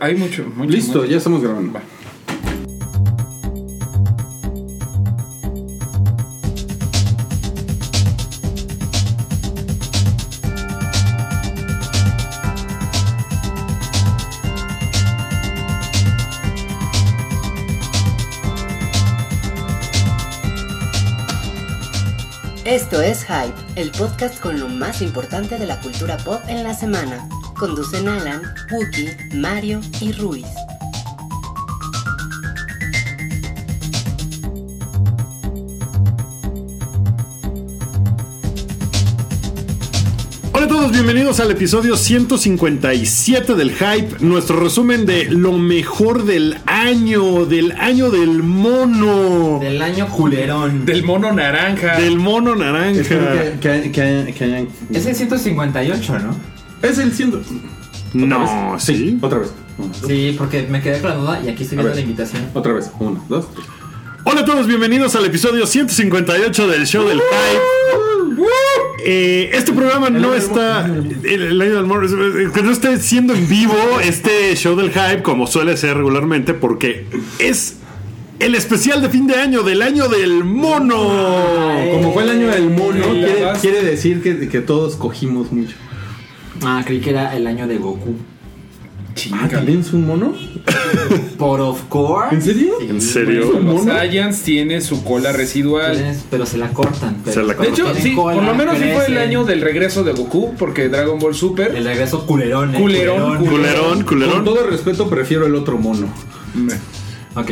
Hay mucho, mucho Listo, mucho. ya estamos grabando. Va. Esto es Hype, el podcast con lo más importante de la cultura pop en la semana. Conducen Alan, Wookie, Mario y Ruiz. Hola a todos, bienvenidos al episodio 157 del Hype, nuestro resumen de lo mejor del año, del año del mono, Del año culerón. Del mono naranja. del mono Espero naranja. que, que- que- que hayan. Es el 158, ¿no? Es el ciento. No, sí. Otra vez. Sí, porque me quedé con la duda y aquí estoy A viendo ver. la invitación. Otra vez. Una, dos, tres. Hola a todos, bienvenidos al episodio 158 del show del Hype. Eh, este programa no está. El, el año del mono. Que no esté siendo en vivo este show del Hype como suele ser regularmente, porque es el especial de fin de año del año del mono. Como fue el año del mono, quiere, quiere decir que, que todos cogimos mucho. Ah, creí que era el año de Goku. Ah. ¿también es un mono? Por of course. ¿En serio? Sí, ¿En serio? ¿Un Los? Saiyans tiene su cola residual. tienes- pero se la cortan. pero Se la De hecho, sí, cola, por lo menos sí fue el año del regreso de Goku, porque Dragon Ball Super. El regreso culerón. eh, Culerón, Culerón, Con culerón. todo respeto, prefiero el otro mono. Ok. Ok,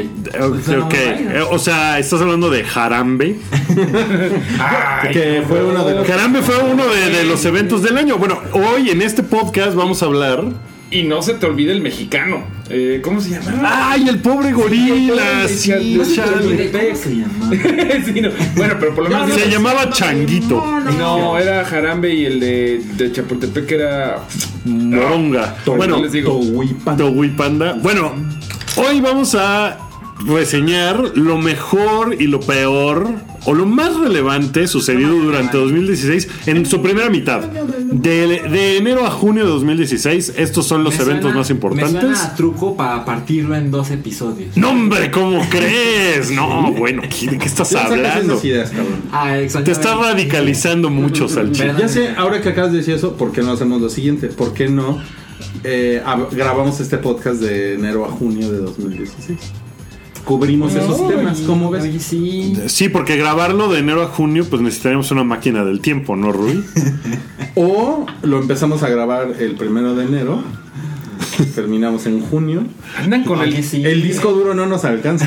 ok. Eh, O sea, estás hablando de Jarambe. Ay, Que fue uno de los. Jarambe fue uno de, de los eventos del año. Bueno, hoy en este podcast vamos a hablar. Y no se te olvide el mexicano. Eh, ¿Cómo se llama? ¡Ay, el pobre gorila! Sí, Sí, no se te chale. olvide. ¿Cómo se llama? Sí, no. Bueno, pero por lo menos. Se llamaba Changuito. No, era Jarambe y el de, de Chapultepec era. Moronga. No Bueno, les digo. Tohuipan. Togui Panda. Bueno, hoy vamos a reseñar lo mejor y lo peor o lo más relevante sucedido durante 2016 en su primera mitad. De, de enero a junio de 2016, estos son los Me eventos suena- más Me importantes. suena a truco para partirlo en dos episodios. No, hombre, ¿cómo crees? No, bueno, ¿qué- ¿de qué estás hablando? ideas. Ah, Te estás radicalizando mucho, Salchi. Ya sé, ahora que acabas de decir eso, ¿por qué no hacemos lo siguiente? ¿Por qué no eh, hab- grabamos este podcast de enero a junio de 2016? Cubrimos esos temas, ¿cómo ves? Oye, sí. Sí, porque grabarlo de enero a junio, pues necesitaríamos una máquina del tiempo, ¿no, Rui? O lo empezamos a grabar el primero de enero, terminamos en junio. Andan con el. sí. El disco duro no nos alcanza.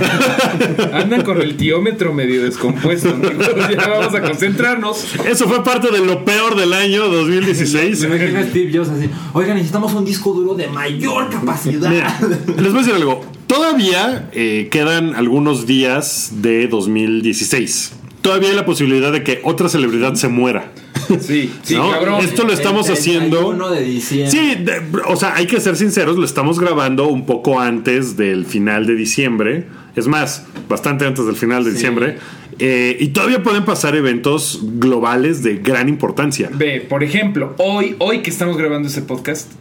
Andan con el tiómetro medio descompuesto. amigos. Ya vamos a concentrarnos. Eso fue parte de lo peor del año 2016. Se me imagino a Steve Jobs así. Oigan, necesitamos un disco duro de mayor capacidad. Mira, les voy a decir algo. Todavía eh, quedan algunos días de 2016. Todavía hay la posibilidad de que otra celebridad se muera. Sí, sí, ¿no? cabrón. Esto lo estamos El haciendo. 31 de diciembre. Sí, de- o sea, hay que ser sinceros, lo estamos grabando un poco antes del final de diciembre. Es más, bastante antes del final de Sí. diciembre. Eh, y todavía pueden pasar eventos globales de gran importancia. Ve, por ejemplo, hoy, hoy que estamos grabando este podcast,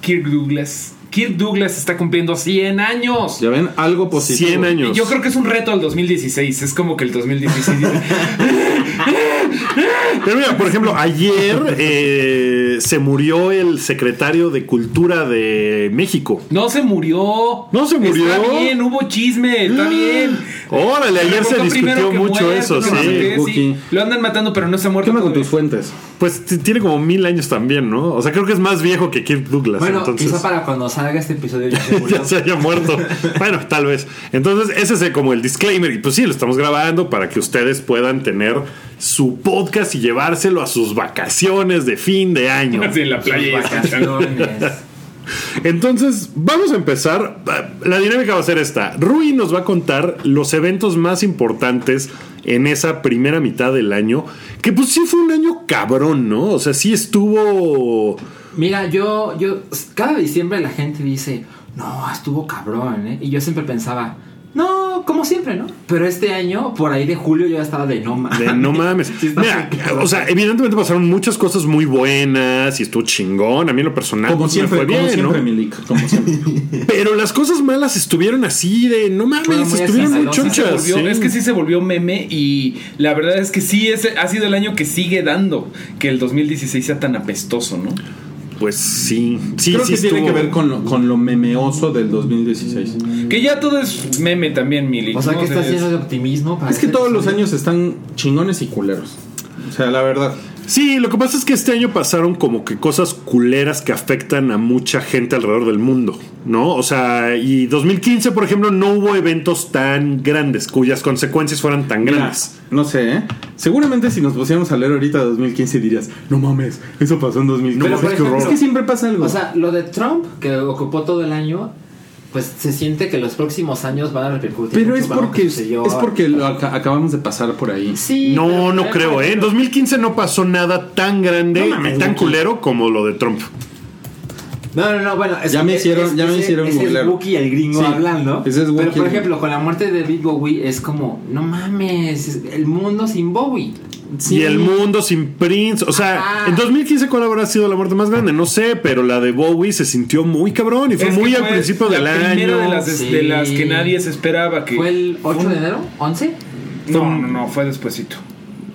Kirk Douglas. Kirk Douglas está cumpliendo 100 años. Ya ven, algo positivo. 100 años. Y yo creo que es un reto al 2016. Es como que el 2016. Pero mira, por ejemplo, ayer eh, se murió el secretario de Cultura de México. no se murió. No se murió. Está bien, hubo chisme, está bien. Órale, ayer se discutió mucho eso, no sé sí. qué, Cookie. sí. Lo andan matando, pero no se ha muerto. ¿Qué onda con tus fuentes? Pues tiene como mil años también, ¿no? O sea, creo que es más viejo que Kirk Douglas. Bueno, entonces... quizá para cuando salga este episodio ya se murió. ya se haya muerto. bueno, tal vez. Entonces, ese es como el disclaimer. Y pues sí, lo estamos grabando para que ustedes puedan tener su podcast y llevárselo a sus vacaciones de fin de año. En la playa. Entonces, vamos a empezar. La dinámica va a ser esta. Rui nos va a contar los eventos más importantes en esa primera mitad del año. Que pues sí fue un año cabrón, ¿no? O sea, sí estuvo... Mira, yo, yo, cada diciembre la gente dice, no, estuvo cabrón, ¿eh? Y yo siempre pensaba, como siempre, ¿no? Pero este año, por ahí de julio, yo ya estaba de no mames. De no mames. Mira, o sea, evidentemente pasaron muchas cosas muy buenas y estuvo chingón. A mí en lo personal Como siempre, me fue como bien, siempre, ¿no? Milik, como siempre. Pero las cosas malas estuvieron así de no mames, muy estuvieron muy chonchas. volvió- sí. Es que sí se volvió meme y la verdad es que sí es, ha sido el año que sigue dando que el 2016 sea tan apestoso, ¿no? Pues sí, sí, Creo sí que tiene estuvo- que ver con lo, con lo memeoso del 2016. Que ya todo es meme también, Mili. O sea, que está Es- lleno de optimismo. para Es que todos los años están chingones y culeros. O sea, la verdad. Sí, lo que pasa es que este año pasaron como que cosas culeras que afectan a mucha gente alrededor del mundo, ¿no? O sea, y 2015, por ejemplo, no hubo eventos tan grandes cuyas consecuencias fueran tan Mira, grandes. no sé, ¿eh? Seguramente si nos pusiéramos a leer ahorita 2015 dirías, no mames, eso pasó en 2015. Pero, por qué ejemplo, horror. Es que siempre pasa algo. O sea, lo de Trump, que ocupó todo el año, pues se siente que los próximos años van a repercutir. pero mucho es porque, que es porque lo aca- acabamos de pasar por ahí. Sí. No, pero, no creo, ¿eh? En ejemplo, 2015 no pasó nada tan grande No mames, y tan culero como lo de Trump. No, no, no, bueno. es- Ya me hicieron- es- ya me ese- hicieron ese es. Wookie el gringo Sí, hablando. ese es Pero, por ejemplo, con la muerte de David Bowie es como, no mames, es el mundo sin Bowie. Y el mundo sin Prince. O sea, Ajá. en 2015, ¿cuál habrá sido la muerte más grande? No sé, pero la de Bowie se sintió muy cabrón y fue es muy al fue principio la del primera año. de las, Sí. de las que nadie se esperaba que ¿Fue el 8 de enero? ¿11? No, no, no, fue despuesito.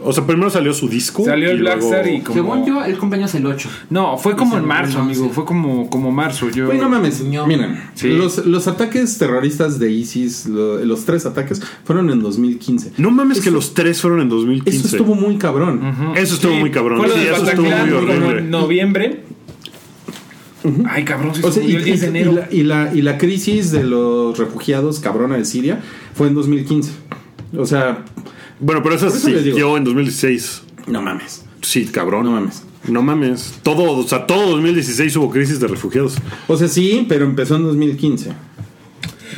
O sea, primero salió su disco. Salió el y luego- Blackstar y como Según yo, el cumpleaños el 8. No, fue como en marzo, 2011. amigo, fue como como marzo, yo Güey, no mames. Miren, Sí. los, los ataques terroristas de ISIS, lo- los tres ataques, fueron en 2015. No mames que los tres fueron en 2015. Eso estuvo muy cabrón. Eso estuvo Sí, muy cabrón. Fue lo Sí, de eso estuvo muy horrible. en noviembre. Ay, cabrón, si O sea, se murió y, el 10 de enero. y la, y, la, y la crisis de los refugiados cabrona de Siria fue en 2015. O sea, Bueno, pero esa siguió en 2016. no mames. Sí, cabrón. No mames. No mames. Todo, o sea, todo 2016 hubo crisis de refugiados. O sea, sí, pero empezó en 2015.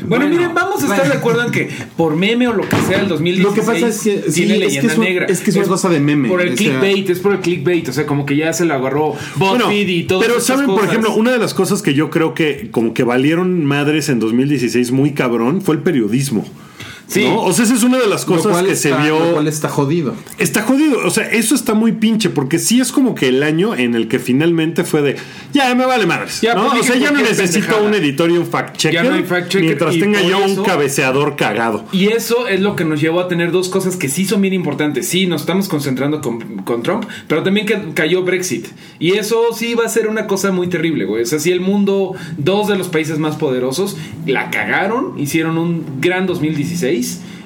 Bueno, Bueno, miren, vamos a estar bueno. de acuerdo en que por meme o lo que sea el 2016 Lo que pasa es que- sí, tiene es que leyenda es un- negra. es que es una cosa de meme, Por el sea- clickbait, es por el clickbait, o sea, como que ya se lo agarró Bueno, BuzzFeed y todo pero saben, por ejemplo, una de las cosas que yo creo que como que valieron madres en 2016 muy cabrón fue el periodismo. Sí. ¿no? O sea, esa es una de las Lo cosas cual que está- se vio. Lo cual está jodido. Está jodido, o sea, eso está muy pinche, porque sí es como que el año en el que finalmente fue de, ya me vale madres, Ya, ¿no? pues, O sea, ya no necesito pendejada. un editor y un fact checker, Ya no hay fact checker, mientras y tenga yo eso- un cabeceador cagado. Y eso es lo que nos llevó a tener dos cosas que sí son bien importantes. Sí, nos estamos concentrando con, con Trump, pero también que cayó Brexit. Y eso sí va a ser una cosa muy terrible, güey. O sea, si el mundo, dos de los países más poderosos, la cagaron, hicieron un gran 2016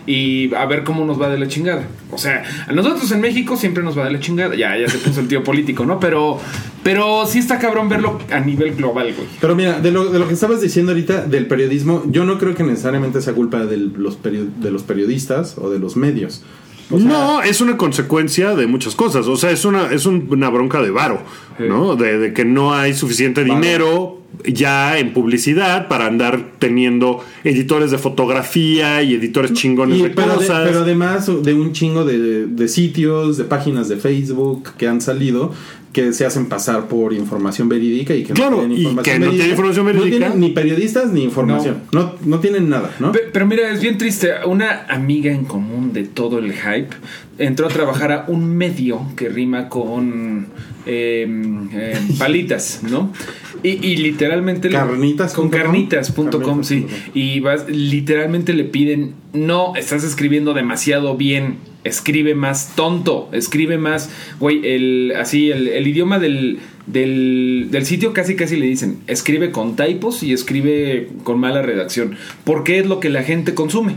y a ver cómo nos va de la chingada. O sea, a nosotros en México siempre nos va de la chingada. Ya, ya se puso el tío político, ¿no? Pero, pero sí está cabrón verlo a nivel global, güey. Pero mira, de lo, de lo que estabas diciendo ahorita del periodismo, yo no creo que necesariamente sea culpa de los, de los periodistas o de los medios. O sea, no, es una consecuencia de muchas cosas. O sea, es una, es un- una bronca de varo, Sí. ¿no? De, de que no hay suficiente Varo. dinero ya en publicidad para andar teniendo editores de fotografía y editores chingones y- de pero, de- cosas. pero además de un chingo de, de sitios, de páginas de Facebook que han salido que se hacen pasar por información verídica y que Claro, no tienen y información que no tienen información No verídica. tienen ni periodistas ni información. No, no, tienen nada, ¿no? Pe- Pero mira, es bien triste. Una amiga en común de todo el hype entró a trabajar a un medio que rima con eh, eh, palitas, ¿no? Y, y literalmente... Carnitas Con carnitas.com, sí. Y vas, literalmente le piden, no, estás escribiendo demasiado bien. Escribe más tonto, escribe más, güey, el, así, el, el idioma del, del, del sitio casi casi le dicen, escribe con typos y escribe con mala redacción, porque es lo que la gente consume.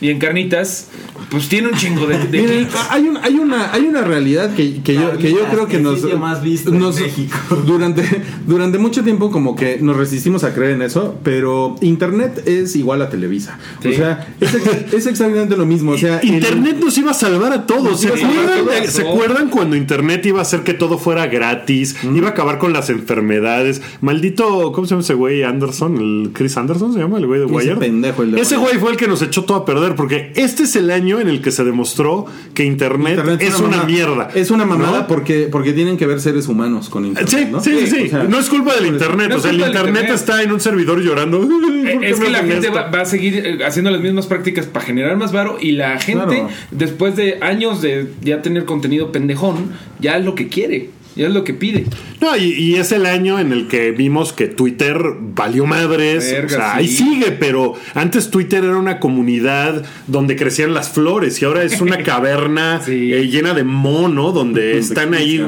Y en Carnitas, pues tiene un chingo de, de Miren, clics. hay, un- hay una hay una realidad que, que yo, que yo creo que el nos, más visto en México. durante durante mucho tiempo como que nos resistimos a creer en eso pero internet es igual a Televisa Sí. o sea es, ex- es exactamente lo mismo o sea el- Internet nos iba a salvar a todos. ¿Se iba a salvar a acuerdan, todos. ¿Se acuerdan cuando Internet iba a hacer que todo fuera gratis? Iba a acabar con las enfermedades. Maldito, ¿cómo se llama ese güey? Anderson, el Chris Anderson se llama, el güey de Ese Wire. pendejo, el de Ese Wire. güey fue el que nos echó todo a perder ver, porque este es el año en el que se demostró que Internet, Internet es una, mierda. Es una mamada ¿no? porque, porque tienen que ver seres humanos con Internet. Sí, ¿no? sí, sí. O sea, no es culpa del internet. No o sea, el internet, internet. está en un servidor llorando. "¿Por Eh, qué Es que la gente esto?" va, va a seguir eh, haciendo las mismas prácticas para generar más varo y la gente, Claro. después de años de ya tener contenido pendejón, ya es lo que quiere, ya es lo que pide. No, y, y es el año en el que vimos que Twitter valió madres. Verga, o sea, sí. ahí sigue, pero antes Twitter era una comunidad donde crecían las flores y ahora es una caverna Sí. eh, llena de mono donde están ahí.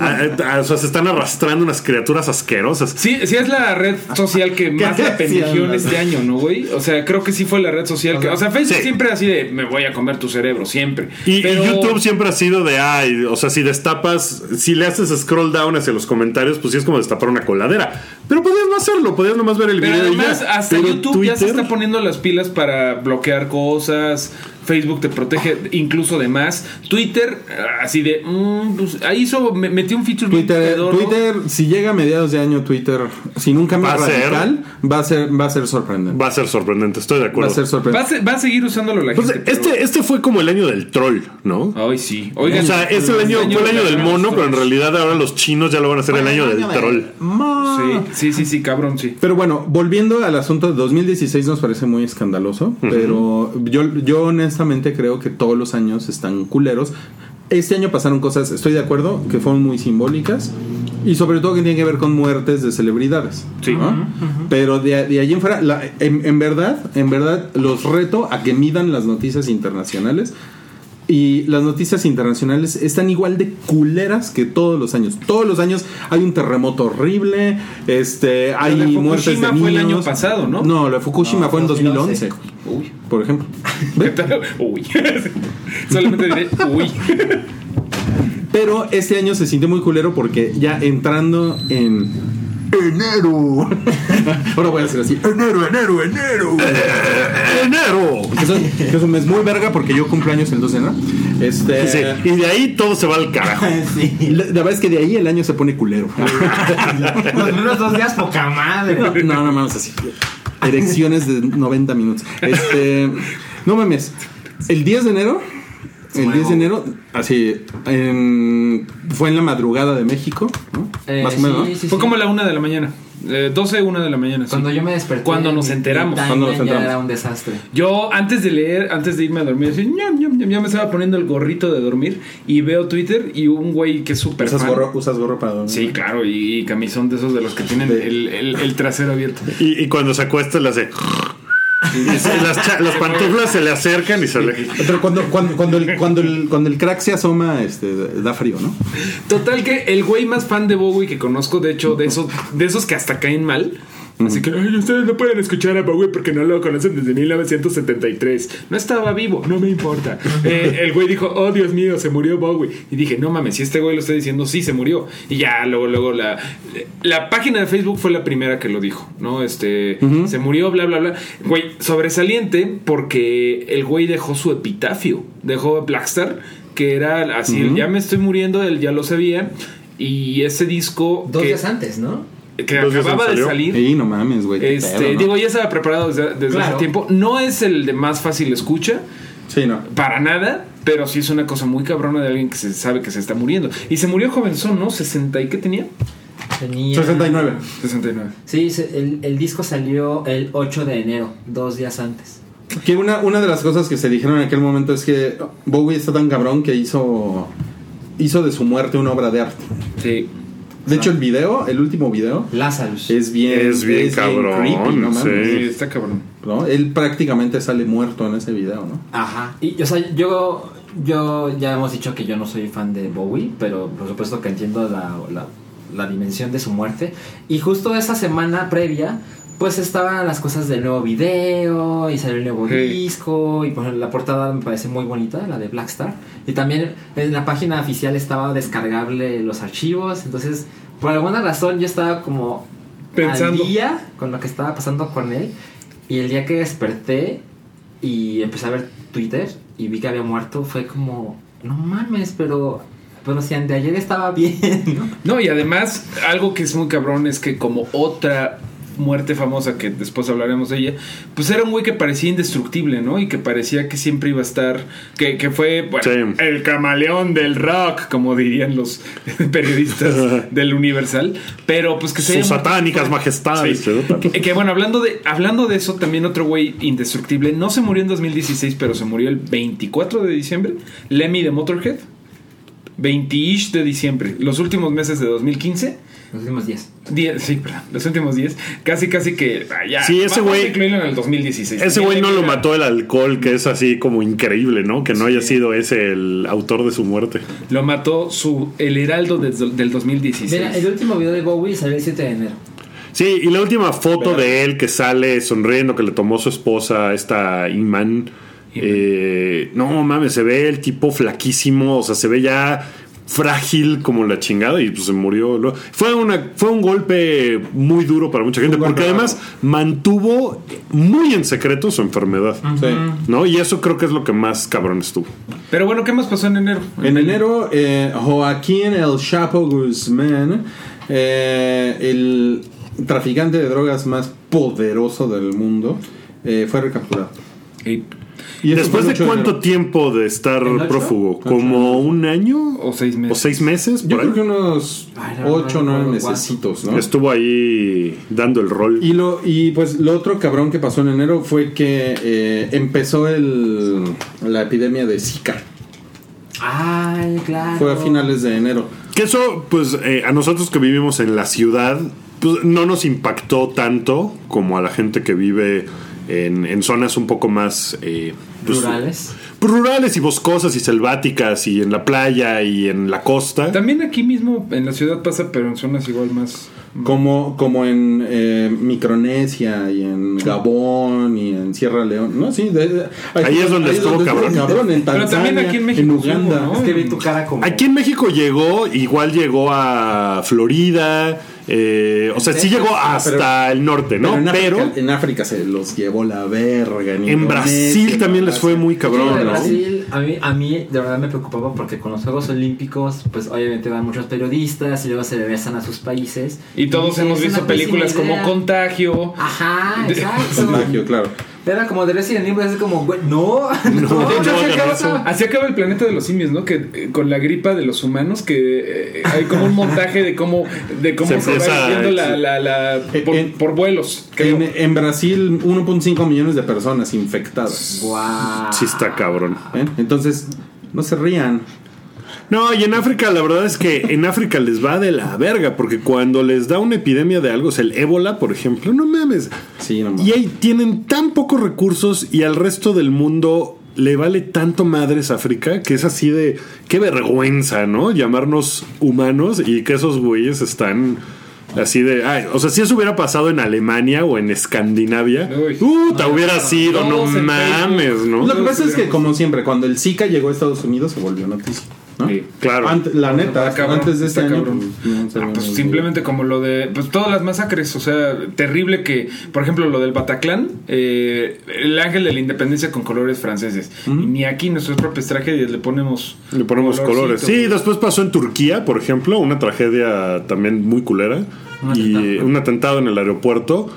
Ah, ah, o sea, se están arrastrando unas criaturas asquerosas. Sí, sí es la red social que más la pendejió en este año, ¿no, güey? O sea, creo que sí fue la red social que... O sea, Facebook Sí. siempre así de, me voy a comer tu cerebro, siempre. Y, y YouTube siempre ha sido de, ay, o sea, si destapas, si le haces scroll down hacia los comentarios, pues sí es como destapar una coladera. Pero podías no hacerlo, podías nomás ver el Pero video. y además, ya. hasta Pero YouTube ya se está poniendo las pilas para bloquear cosas. Facebook te protege incluso de más. Twitter, ah, así de. mm, pues, ahí hizo, me- metió un feature Twitter, si llega a mediados de año, Twitter, sin un cambio Va a ser. radical, va a ser, va a ser sorprendente. Va a ser sorprendente, estoy de Va acuerdo. a ser Va a, sorprendente. se- va a seguir usándolo la Pues, gente. pero- este, este fue como el año del troll, ¿no? Ay, sí. Oigan, o sea, es el año, fue el año del mono, pero en realidad ahora los chinos ya lo van a hacer el año del troll. Ma. Sí, sí, sí, sí, cabrón, sí. Pero bueno, volviendo al asunto de 2016 nos parece muy escandaloso, pero yo, yo honestamente creo que todos los años están culeros. Este año pasaron cosas, estoy de acuerdo, que fueron muy simbólicas y sobre todo que tienen que ver con muertes de celebridades. Sí. ¿no? Pero de, de allí en fuera, la- en, en verdad, en verdad, los reto a que midan las noticias internacionales. Y las noticias internacionales están igual de culeras que todos los años. Todos los años hay un terremoto horrible, este, hay de muertes de Fukushima niños. fue el año pasado, ¿no? No, lo de Fukushima No, fue en 2011. 2011, Uy. por ejemplo. Uy. Solamente diré, uy. Pero este año se sintió muy culero porque ya entrando en enero. Ahora voy a hacer así. Enero, enero, enero. ¡Enero! Que es, un, mes muy verga porque yo cumplo años el 12 de enero. Este, Sí, y de ahí todo se va al carajo. la, la verdad es que de ahí el año se pone culero. Los primeros dos días, poca madre. No, no mames, así. Erecciones de 90 minutos. Este, no mames. El 10 de enero, el 10 de enero, así, en- fue en la madrugada de México, ¿no? Eh, Más o menos, sí, ¿no? sí, Fue sí. como la una de la mañana. Eh, 12, una de la mañana. sí. Cuando yo me desperté. Cuando nos enteramos. Cuando nos ya enteramos. era un desastre. Yo antes de leer, antes de irme a dormir, así, ñam, ñam, ñam, ya me estaba poniendo el gorrito de dormir y veo Twitter y un güey que es súper ¿Usas fan. gorro, usas gorro para dormir? Sí, claro, y, y camisón de esos de los que tienen De- el, el- el trasero abierto. Y, y cuando se acuesta le hace. Y se- las, cha- las pantuflas se le acercan y se le. Pero cuando, cuando, cuando, el, cuando, el, cuando el crack se asoma, este, da frío, ¿no? Total que el güey más fan de Bowie que conozco, de hecho, de esos, de esos que hasta caen mal. Así que, ay, ustedes no pueden escuchar a Bowie porque no lo conocen desde 1973. No estaba vivo, no me importa. Eh, el güey dijo, oh Dios mío, se murió Bowie. Y dije, no mames, si este güey lo está diciendo, sí, se murió. Y ya, luego, luego la, la página de Facebook fue la primera que lo dijo, ¿no? Este, se murió, bla, bla, bla. Güey, sobresaliente porque el güey dejó su epitafio, dejó Blackstar, que era así, ya me estoy muriendo, él ya lo sabía. Y ese disco Dos que, días antes, ¿no? Que acababa de salir. Sí, no mames, güey. Este, pedo, ¿no? digo, ya estaba preparado desde, desde Claro. hace tiempo. No es el de más fácil escucha, Sí, no. para nada, pero sí es una cosa muy cabrona de alguien que se sabe que se está muriendo. Y se murió jovenzón, ¿no? ¿60 y qué tenía? Tenía. 69. 69. Sí, el disco salió el 8 de enero, dos días antes. Que una, una de las cosas que se dijeron en aquel momento es que Bowie está tan cabrón que hizo, hizo de su muerte una obra de arte. Sí. De hecho, el video, el último video, Lazarus. es bien, Es bien cabrón, creepy, no mames. Sí, está cabrón. ¿no? Él prácticamente sale muerto en ese video, ¿no? Ajá. Y, o sea, yo, yo ya hemos dicho que yo no soy fan de Bowie, pero por supuesto que entiendo la, la, la dimensión de su muerte. Y justo esa semana previa, pues estaban las cosas del nuevo video y salió el nuevo Sí. disco. Y ejemplo, la portada me parece muy bonita, la de Blackstar. Y también en la página oficial estaba descargable los archivos. Entonces, por alguna razón, yo estaba como Pensando. al día con lo que estaba pasando con él. Y el día que desperté y empecé a ver Twitter y vi que había muerto, fue como, no mames, pero, pero si de ayer estaba bien, ¿no? No, y además, algo que es muy cabrón es que como otra muerte famosa, que después hablaremos de ella, pues era un güey que parecía indestructible, ¿no? Y que parecía que siempre iba a estar, que, que fue, bueno, Sí. el camaleón del rock, como dirían los periodistas del Universal, pero pues que se Sus muerto- satánicas majestades. Sí. Que, que, bueno, hablando de, hablando de eso, también otro güey indestructible, no se murió en 2016, pero se murió el 24 de diciembre, Lemmy de Motorhead, 20-ish de diciembre, los últimos meses de 2015. Los últimos 10. 10, sí, perdón, los últimos 10, casi casi que ah, ya. Sí, ese güey- incluirlo en el 2016. Ese güey no lo era- mató el alcohol, que es así como increíble, ¿no? Que no haya sido ese el autor de su muerte. Lo mató su el heraldo del, del 2016. Mira, el último video de Bowie salió el 7 de enero. Sí, y la última foto de él que sale sonriendo, que le tomó su esposa, esta Iman. Eh, no mames, se ve el tipo flaquísimo, o sea, se ve ya frágil como la chingada y pues se murió. Fue, una, fue un golpe muy duro para mucha gente, porque además mantuvo muy en secreto su enfermedad. Sí. ¿No? Y eso creo que es lo que más cabrón estuvo. Pero bueno, ¿qué más pasó en enero? En enero, eh, Joaquín El Chapo Guzmán, eh, el traficante de drogas más poderoso del mundo, eh, fue recapturado. Y- Y Después de el 8 cuánto tiempo de estar ¿El ocho? prófugo? Ocho ¿Como un año? O seis meses. ¿O seis meses? Yo por ahí? creo que unos Ay, no, 8 o no 9 recuerdo mesecitos, ¿no? Estuvo ahí dando el rol. Y lo y pues lo otro cabrón que pasó en enero fue que eh, empezó el, la epidemia de Zika. Ay, claro. Fue a finales de enero. Que eso, pues, eh, a nosotros que vivimos en la ciudad, pues no nos impactó tanto como a la gente que vive en, en zonas un poco más... eh, pues, Rurales. pues, rurales y boscosas y selváticas y en la playa y en la costa. También aquí mismo en la ciudad pasa, pero en zonas igual más. Como, como en eh, Micronesia y en Gabón y en Sierra León. No, sí. de- de- Ahí es donde estuvo cabrón. En Pero también Tanzania, aquí en México en Uganda. ¿no? Es que vi tu cara como. Aquí en México llegó, igual llegó a Florida, eh, o sea, sí llegó hasta el norte, ¿no? Pero en, Pero, África, en África se los llevó la verga. En, Brasil en también les fue muy Sí, cabrón, ¿no? Brasil, a mí, a mí de verdad me preocupaba porque con los Juegos Olímpicos, pues obviamente van muchos periodistas y luego se regresan a sus países. Y todos hemos "Es visto películas como idea". Contagio. Ajá, exacto. Contagio, claro. Era como de Resident Evil, así como, güey, no, no, de hecho, no así, acaba, eso. así acaba el planeta de los simios, ¿no? Que eh, con la gripa de los humanos, que eh, hay como un montaje de cómo, de cómo Se se, va yendo la, la, la- por, En- por vuelos. En, en Brasil, 1.5 millones de personas infectadas. Guau. Sí está cabrón. ¿eh? Entonces, no se rían. No, y en África la verdad es que en África les va de la verga, porque cuando les da una epidemia de algo, o sea, el ébola, por ejemplo, no mames. Sí, no mames. Y ahí tienen tan pocos recursos y al resto del mundo le vale tanto madres África que es así de qué vergüenza, ¿no? Llamarnos humanos y que esos güeyes están así de, ay, o sea, si eso hubiera pasado en Alemania o en Escandinavia, Uy. puta, hubiera sido, no mames, Facebook. ¿no? Lo que pasa es que, como siempre, cuando el Zika llegó a Estados Unidos se volvió noticia. ¿No? Sí. Claro. La neta, cabrón, antes de este año. pues, Ah, pues simplemente como lo de pues todas las masacres, o sea, terrible que, por ejemplo, lo del Bataclan, eh, el ángel de la independencia con colores franceses. Y ni aquí nuestras propias tragedias le ponemos Le ponemos colorcito, colores. Sí, después pasó en Turquía, por ejemplo, una tragedia también muy culera. Un y atentado. un atentado en el aeropuerto.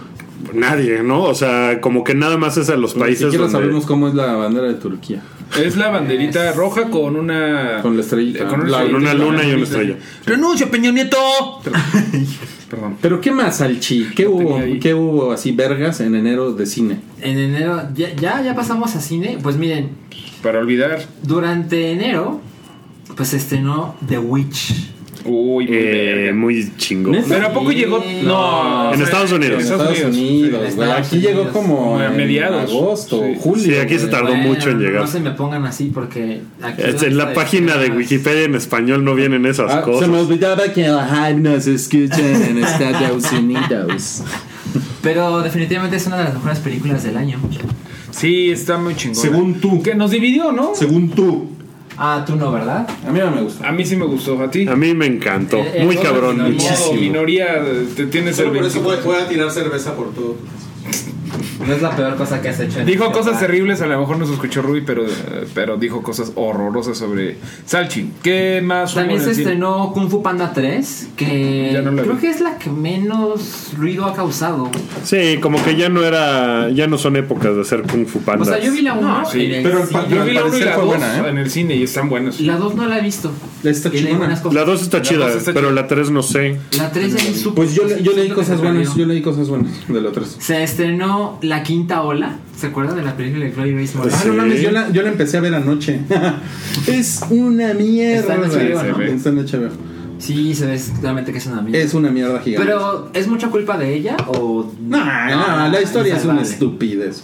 Nadie, ¿no? O sea, como que nada más es a los Ni países siquiera donde... sabemos cómo es la bandera de Turquía. Es la banderita roja con una Con la estrellita. con La- con una luna y una estrella. Renuncia, Peña Nieto. Perdón. Pero ¿qué más, Salchi? ¿Qué Lo hubo. ¿Qué hubo así vergas en enero de cine? En enero, ya, ya, ya pasamos a cine. Pues miren, Para olvidar. durante enero, pues se estrenó The Witch. Uy, muy Eh, muy chingón. Pero a poco llegó. No. En Estados Unidos. En Estados Unidos, güey. Aquí Unidos. llegó como a mediados. agosto, Sí. julio. Sí, aquí se tardó mucho en llegar. No se me pongan así porque aquí Es donde en la página de Wikipedia en español no vienen esas Ah, cosas. se me olvidaba que la hype nos escuchan en Estados Unidos. Pero definitivamente es una de las mejores películas del año. Sí, está muy chingón. Según tú. Que nos dividió, ¿no? Según tú. Ah, tú no, ¿verdad? A mí no me gusta. A mí sí me gustó. ¿A ti? A mí me encantó. Eh, eh, Muy cabrón. modo, Muchísimo. minoría, te tienes el 25. a tirar cerveza por todo. No es la peor cosa que has hecho. en Dijo este cosas terribles, a lo mejor no se escuchó Rui, pero, pero dijo cosas horrorosas sobre Salchi. ¿Qué más También se estrenó Kung Fu Panda 3, que Ya no la creo vi. que es la que menos ruido ha causado. Sí, como que ya no era, ya no son épocas de hacer Kung Fu Panda. O sea, yo vi la 1 sí, pero el pa- Yo vi la 1 y la fue 2 buena, ¿eh? en el cine y están buenas. La 2 no la he visto. Está. La 2 está chida, dos está pero chida. la 3 no sé. La 3 ya supo. Pues yo, le- yo leí cosas buenas, yo leí cosas buenas de la 3. Se estrenó La Quinta Ola. ¿Se acuerdan de la película de Chloe Grace Moretz? Ah, no mames, yo la, yo la empecé a ver anoche. es una mierda. Está en HBO, ¿no? Está en HBO. Sí, se ve claramente que es una mierda. Es una mierda gigante. Pero, ¿es mucha culpa de ella o...? No, no, la historia es una insalvable? estupidez.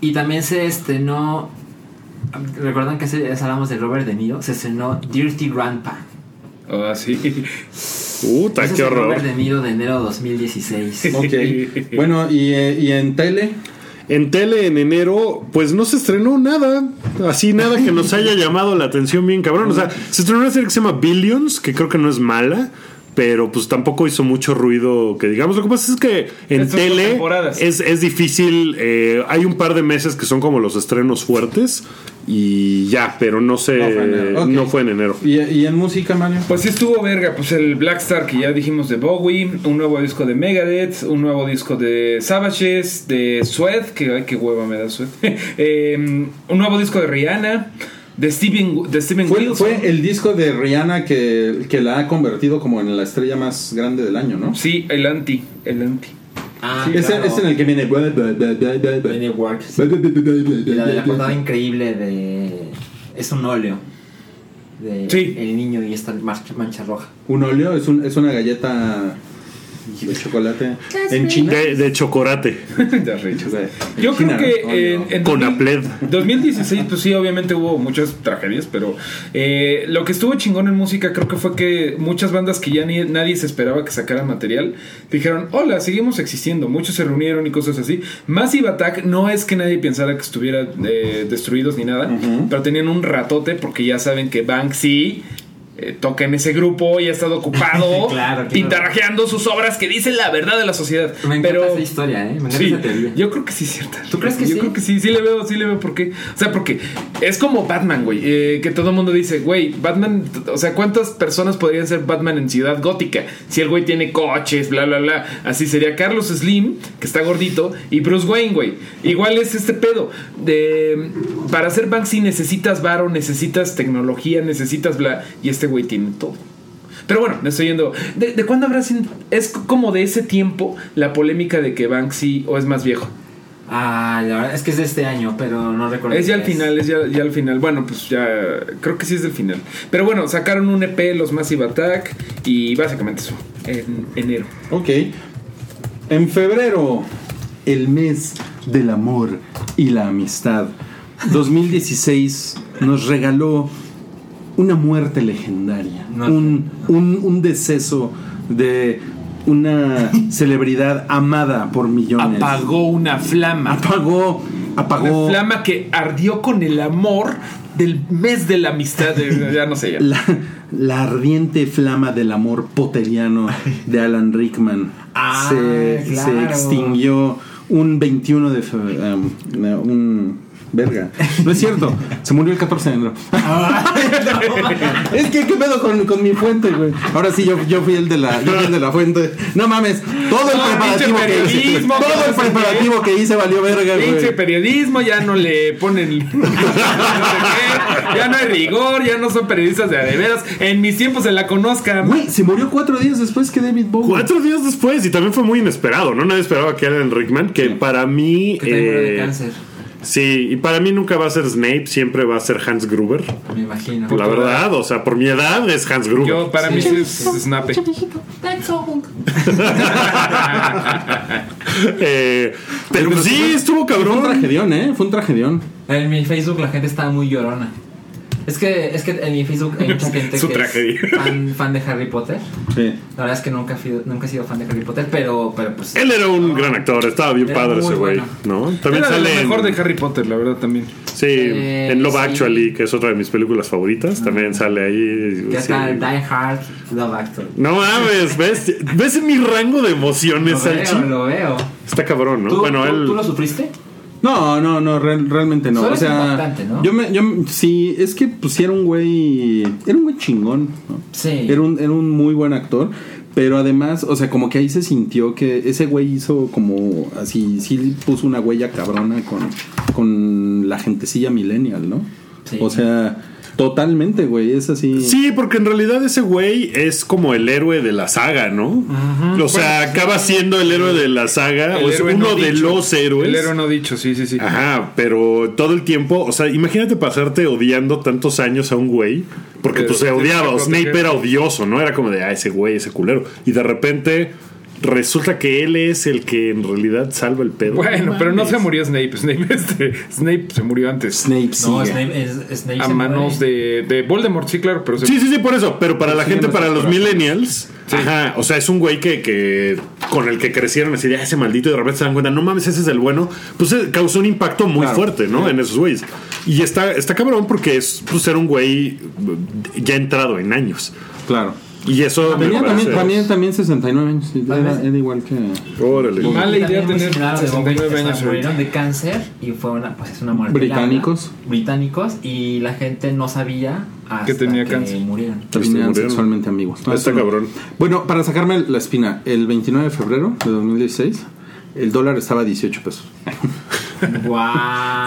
Y también se estrenó... ¿Recuerdan que hablamos de Robert De Niro? Se estrenó Dirty Grandpa. Ah, sí. Puta, Ese qué es el horror. Robert De Niro de enero 2016. Ok. bueno, y, eh, y en tele. En tele en enero, pues no se estrenó nada. Así nada que nos haya llamado la atención bien cabrón. O sea, se estrenó una serie que se llama Billions, que creo que no es mala. Pero pues tampoco hizo mucho ruido que digamos. Lo que pasa es que en Estas tele es, es difícil. eh, hay un par de meses que son como los estrenos fuertes. Y ya, pero no sé. No fue en enero. Ok. no fue en enero. ¿Y, y en música, Mario? Pues sí estuvo verga, pues el Black Star que ya dijimos de Bowie, un nuevo disco de Megadeth, un nuevo disco de Savages, de Sweat, que ay qué hueva me da Sweat, eh, un nuevo disco de Rihanna, de Steven, de Steven Fue, Wilson. fue el disco de Rihanna que, que la ha convertido como en la estrella más grande del año, ¿no? Sí, el anti, el anti. Ah, es, claro. es en el que viene. Viene Works. Y la de la portada increíble de... Es un óleo. De Sí. el niño y esta mancha, mancha roja. Un óleo es, un, es una galleta de chocolate en China. De, de chocolate. O sea, en Yo China, creo que ¿no? en, en Con 2000 Apled. 2016, pues sí, obviamente hubo muchas tragedias, pero eh, lo que estuvo chingón en música creo que fue que muchas bandas que ya ni, nadie se esperaba que sacaran material dijeron, hola, seguimos existiendo. Muchos se reunieron y cosas así. Massive Attack no es que nadie pensara que estuviera eh, destruidos ni nada, pero tenían un ratote porque ya saben que Banksy... eh, toca en ese grupo y ha estado ocupado Claro, pintarrajeando sus obras que dicen la verdad de la sociedad. Me encanta pero esa historia, ¿eh? Me encanta Sí, esa teoría. yo creo que sí es cierta. ¿Tú crees que yo sí? creo que sí, sí le veo, sí le veo por qué. O sea, porque es como Batman, güey. eh, que todo el mundo dice, güey, Batman, o sea, ¿cuántas personas podrían ser Batman en Ciudad Gótica? Si el güey tiene coches, bla, bla, bla. Así sería Carlos Slim, que está gordito, y Bruce Wayne, güey. Igual es este pedo. De, para hacer Banksy necesitas varo, necesitas tecnología, necesitas bla. Y este güey tiene todo. Pero bueno, me estoy yendo. ¿De, de cuándo habrá sido? Es como de ese tiempo la polémica de que Banksy, o es más viejo. Ah, la verdad es que es de este año, pero no recuerdo. Es ya al final, es ya, ya al final. Bueno, pues ya creo que sí es del final. Pero bueno, sacaron un EP, los Massive Attack, y básicamente eso, en enero. Ok. En febrero, el mes del amor y la amistad. 2016 nos regaló una muerte legendaria. No. Un, un, un deceso de una celebridad amada por millones. Apagó una flama. Apagó. Apagó. Una flama que ardió con el amor del mes de la amistad. de- ya no sé ya. La, la ardiente flama del amor poteriano de Alan Rickman Ah, se, claro. se extinguió un 21 de febrero. um, no, un. Verga. No es cierto. Se murió el 14 de enero. es que, ¿qué pedo con, con mi fuente, güey? Ahora sí, yo, yo fui el de la, yo fui el de la fuente. No mames. Todo el No, preparativo pinche que hice. Todo que el preparativo que hice valió verga, Pinche güey. periodismo, ya no le ponen. no sé qué, ya no hay rigor, ya no son periodistas de a de veras. En mis tiempos se la conozcan. Güey, se murió cuatro días después que David Bowie. Cuatro días después, y también fue muy inesperado, ¿no? Nadie esperaba que Alan Rickman, que para mí. Que también murió de eh, cáncer, Sí, y para mí nunca va a ser Snape, siempre va a ser Hans Gruber. me imagino. La verdad, o sea, por mi edad es Hans Gruber. Yo, para Sí. mí, sí es Snape. Eh, pero pues sí, estuvo Fue un cabrón. tragedión, ¿eh? Fue un tragedión. En mi Facebook la gente estaba muy llorona. Es que, es que en mi Facebook hay mucha gente Su que tragedia. es fan, fan de Harry Potter. Sí. La verdad es que nunca, fui- nunca he sido fan de Harry Potter, pero, pero pues... Él era un gran actor, estaba bien padre ese güey, bueno. ¿no? También Era sale lo mejor en- de Harry Potter, la verdad, también. Sí, Eh, en Love sí. Actually, que es otra de mis películas favoritas, también sale ahí. Que sí. está Die Hard, Love Actor. No mames, ¿ves? ¿Ves mi rango de emociones, Lo veo, lo veo. Está cabrón, ¿no? ¿Tú, bueno, tú- él. ¿Tú lo sufriste? No, no, no, re- realmente no. Solo o es sea, impactante, ¿no? yo me, yo sí, es que pues sí era un güey, era un güey chingón, ¿no? Sí. Era un, era un muy buen actor, pero además, o sea, como que ahí se sintió que ese güey hizo como así, sí puso una huella cabrona con, con la gentecilla millennial, ¿no? Sí. O sea, totalmente, güey, es así. Sí, porque en realidad ese güey es como el héroe de la saga, ¿no? O sea, acaba siendo el héroe de la saga, o es uno no de dicho. los héroes. El héroe no dicho, sí, sí, sí. Ajá, pero todo el tiempo, o sea, imagínate pasarte odiando tantos años a un güey, porque Pero pues se odiaba, Snape era odioso, ¿no? Era como de, ah, ese güey, ese culero. Y de repente resulta que él es el que en realidad salva el pedo. Bueno, pero no se murió Snape. Snape, este, Snape se murió antes. Snape sí. No, Snape, es, Snape A se manos de, de Voldemort, sí, claro, pero se- Sí, sí, sí, por eso. Pero para la Sí, gente, no para los millennials, ajá, o sea, es un güey que, que con el que crecieron así de "Ah, ese maldito y de repente se dan cuenta, no mames, ese es el bueno, pues eh, causó un impacto muy Claro. fuerte, ¿no? En esos güeyes. Y está, está cabrón porque es pues, ser un güey ya entrado en años. Claro. Y eso Tenía parece- también, también, también 69 años. Era, era igual que. Órale. Mala Y idea tener similar a de Bowie, 69 o sea, años Murieron de cáncer y fue una, pues es una muerte. Británicos. larga. Británicos y la gente no sabía hasta Que tenía cáncer. murieron. Terminan murieron. sexualmente amigos. No, Está cabrón. Bueno, para sacarme la espina, el 29 de febrero de 2016, el dólar estaba a 18 pesos. Wow.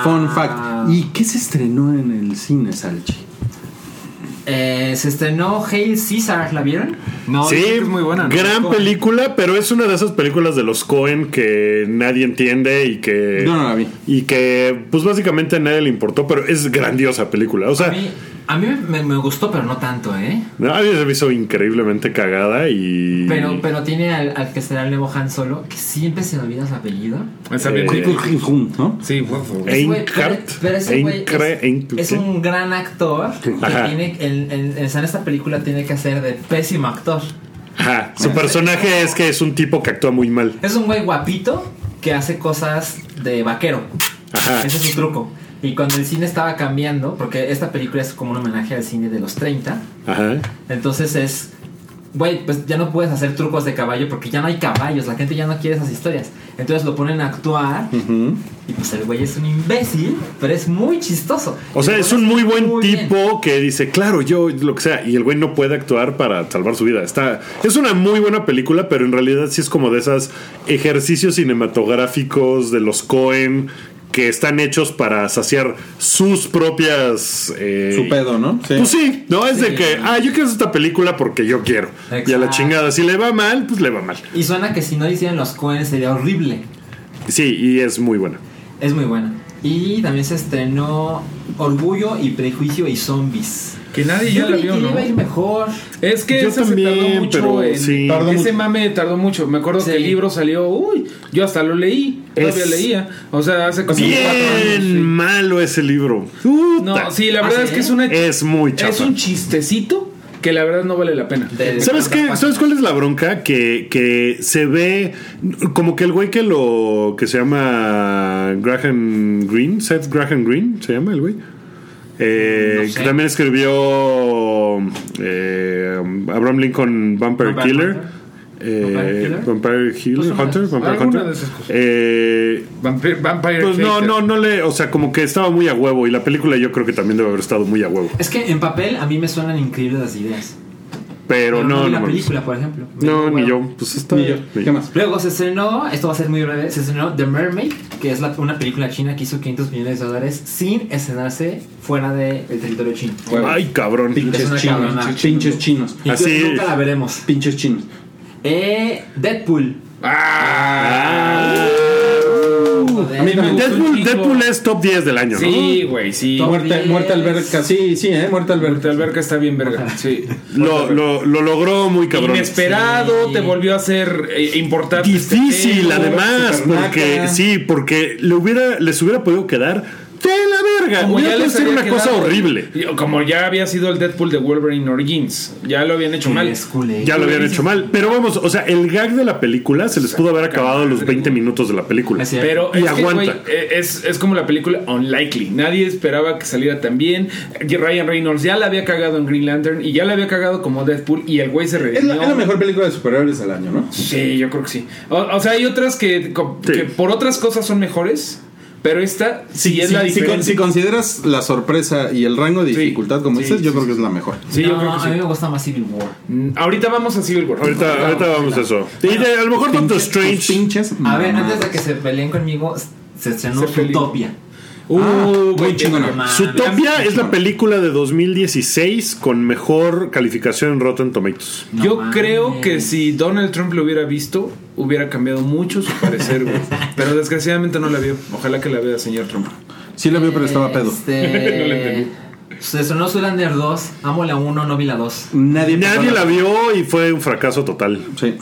Fun fact. ¿Y qué se estrenó en el cine, Salchi? Eh, se estrenó Hail Caesar, ¿la vieron? No, Sí, es muy buena. ¿no? gran película, pero es una de esas películas de los Cohen que nadie entiende y que Yo no la vi. y que pues básicamente a nadie le importó, pero es grandiosa película. O sea, A mí, a mí me, me gustó, pero no tanto, ¿eh? a mí se me hizo increíblemente cagada y Pero, pero tiene al, al que será el nuevo Han Solo, que siempre se me olvida su apellido. Está bien. Eh, ¿no? Sí, güey- Einkart, pero- pero ese güey es, es un gran actor que Ajá. tiene en, en- en esta película tiene que hacer de pésimo actor. Ajá, su personaje es que es un tipo que actúa muy mal. Es un güey guapito que hace cosas de vaquero. Ajá. Ese es su truco. Y cuando el cine estaba cambiando, porque esta película es como un homenaje al cine de los 30, Ajá. entonces es, güey, pues ya no puedes hacer trucos de caballo porque ya no hay caballos, la gente ya no quiere esas historias. Entonces lo ponen a actuar y pues el güey es un imbécil, pero es muy chistoso. O sea, es un muy buen muy bien. tipo que dice, claro, yo lo que sea, y el güey no puede actuar para salvar su vida. Está, es una muy buena película, pero en realidad sí es como de esos ejercicios cinematográficos de los Cohen que están hechos para saciar sus propias eh, Su pedo, ¿no? Sí. Pues sí, no es de que, ah, yo quiero hacer esta película porque yo quiero. Y a la chingada, si le va mal, pues le va mal. Y suena que si no hicieran los Coen sería horrible. Sí, y es muy buena. Es muy buena. Y también se estrenó Orgullo y Prejuicio y Zombies. Que nadie Yo ya la vio, que ¿no? iba a ir mejor. Es que Yo ese se también, tardó mucho pero en... sí. Tardó ese mucho. mame tardó mucho. Me acuerdo Sí. que el libro salió... Uy, yo hasta lo leí. Todavía Es- leía. O sea, hace como cuatro años. Bien sí. malo ese libro. No, Puta. sí, la ¿Ah, verdad sí? es que es una... Es muy chafa. Es un chistecito que la verdad no vale la pena. De- ¿Sabes qué? ¿Sabes cuál es la bronca? Que, que se ve como que el güey que lo que se llama Graham Greene, Seth Graham Greene, se llama el güey. Eh, No sé. que también escribió eh, Abraham Lincoln Vampire Vampire Killer. Hunter. Eh, Vampire Killer. Pues Hunter. Vampire Hunter. de esas cosas. Eh, Vampire, Vampire pues no, no, no le, o sea, como que estaba muy a huevo y la película yo creo que también debe haber estado muy a huevo. Es que en papel a mí me suenan increíbles las ideas. Pero no, vi no, la película, por ejemplo. No, ni yo. Pues está. Ni yo. ¿Qué más? Luego se estrenó, esto va a ser muy breve, se estrenó The Mermaid, que es la- una película china que hizo 500 millones de dólares sin estrenarse fuera del territorio chino. Ay, cabrón. Es Pinches chinos. cabrona. Pinches chinos. Así- nunca la veremos. Pinches chinos. Eh, Deadpool. Ah, A mí me Deadpool. Deadpool es top 10 del año, ¿no? Sí, güey, sí. Muerte, muerte alberca. Sí, sí, ¿eh? Muerte Muerte alberca. Alberca está bien verga. Sí. Lo, lo, lo logró muy cabrón. Inesperado, Sí. te volvió a ser eh, importante. este Difícil, tema. además, porque sí, porque le hubiera, les hubiera podido quedar De la verga. Como ya les una cosa horrible. Como ya había sido el Deadpool de Wolverine Origins. Ya lo habían hecho mal. Ya lo habían hecho mal. Pero vamos, o sea, el gag de la película se les pudo haber acabado a los 20 minutos de la película. Pero Y es, aguanta. eh, es, es como la película Unlikely. Nadie esperaba que saliera tan bien. Ryan Reynolds ya la había cagado en Green Lantern y ya la había cagado como Deadpool y el güey se Es redimió. la, es la mejor película de superhéroes del año, ¿no? Sí, yo creo que sí. O, o sea, hay otras que, co- Sí. que por otras cosas son mejores, pero esta sí, es si, la si con- si consideras la sorpresa y el rango de Sí, dificultad, como sí, dices, yo sí, creo que es la mejor. Sí, yo creo que a mí me gusta más Civil War. Mm, Ahorita vamos a Civil War. Ahorita, ahorita vamos a eso. Y de- a lo mejor tus Strange. pinches A ver, antes de que se peleen conmigo, se estrenó. Utopia. Uh, Ah, muy chingona. Zootopia es la película de 2016 con mejor calificación en Rotten Tomatoes. No Yo creo que si Donald Trump lo hubiera visto, hubiera cambiado mucho su parecer, güey. Pero desgraciadamente no la vio. Ojalá que la vea, señor Trump. Sí la vio, pero estaba pedo. Este, No la entendí. Se estrenó Zoolander 2. Amo la 1, no vi la 2. Nadie, Nadie la vio y fue un fracaso total. Sí.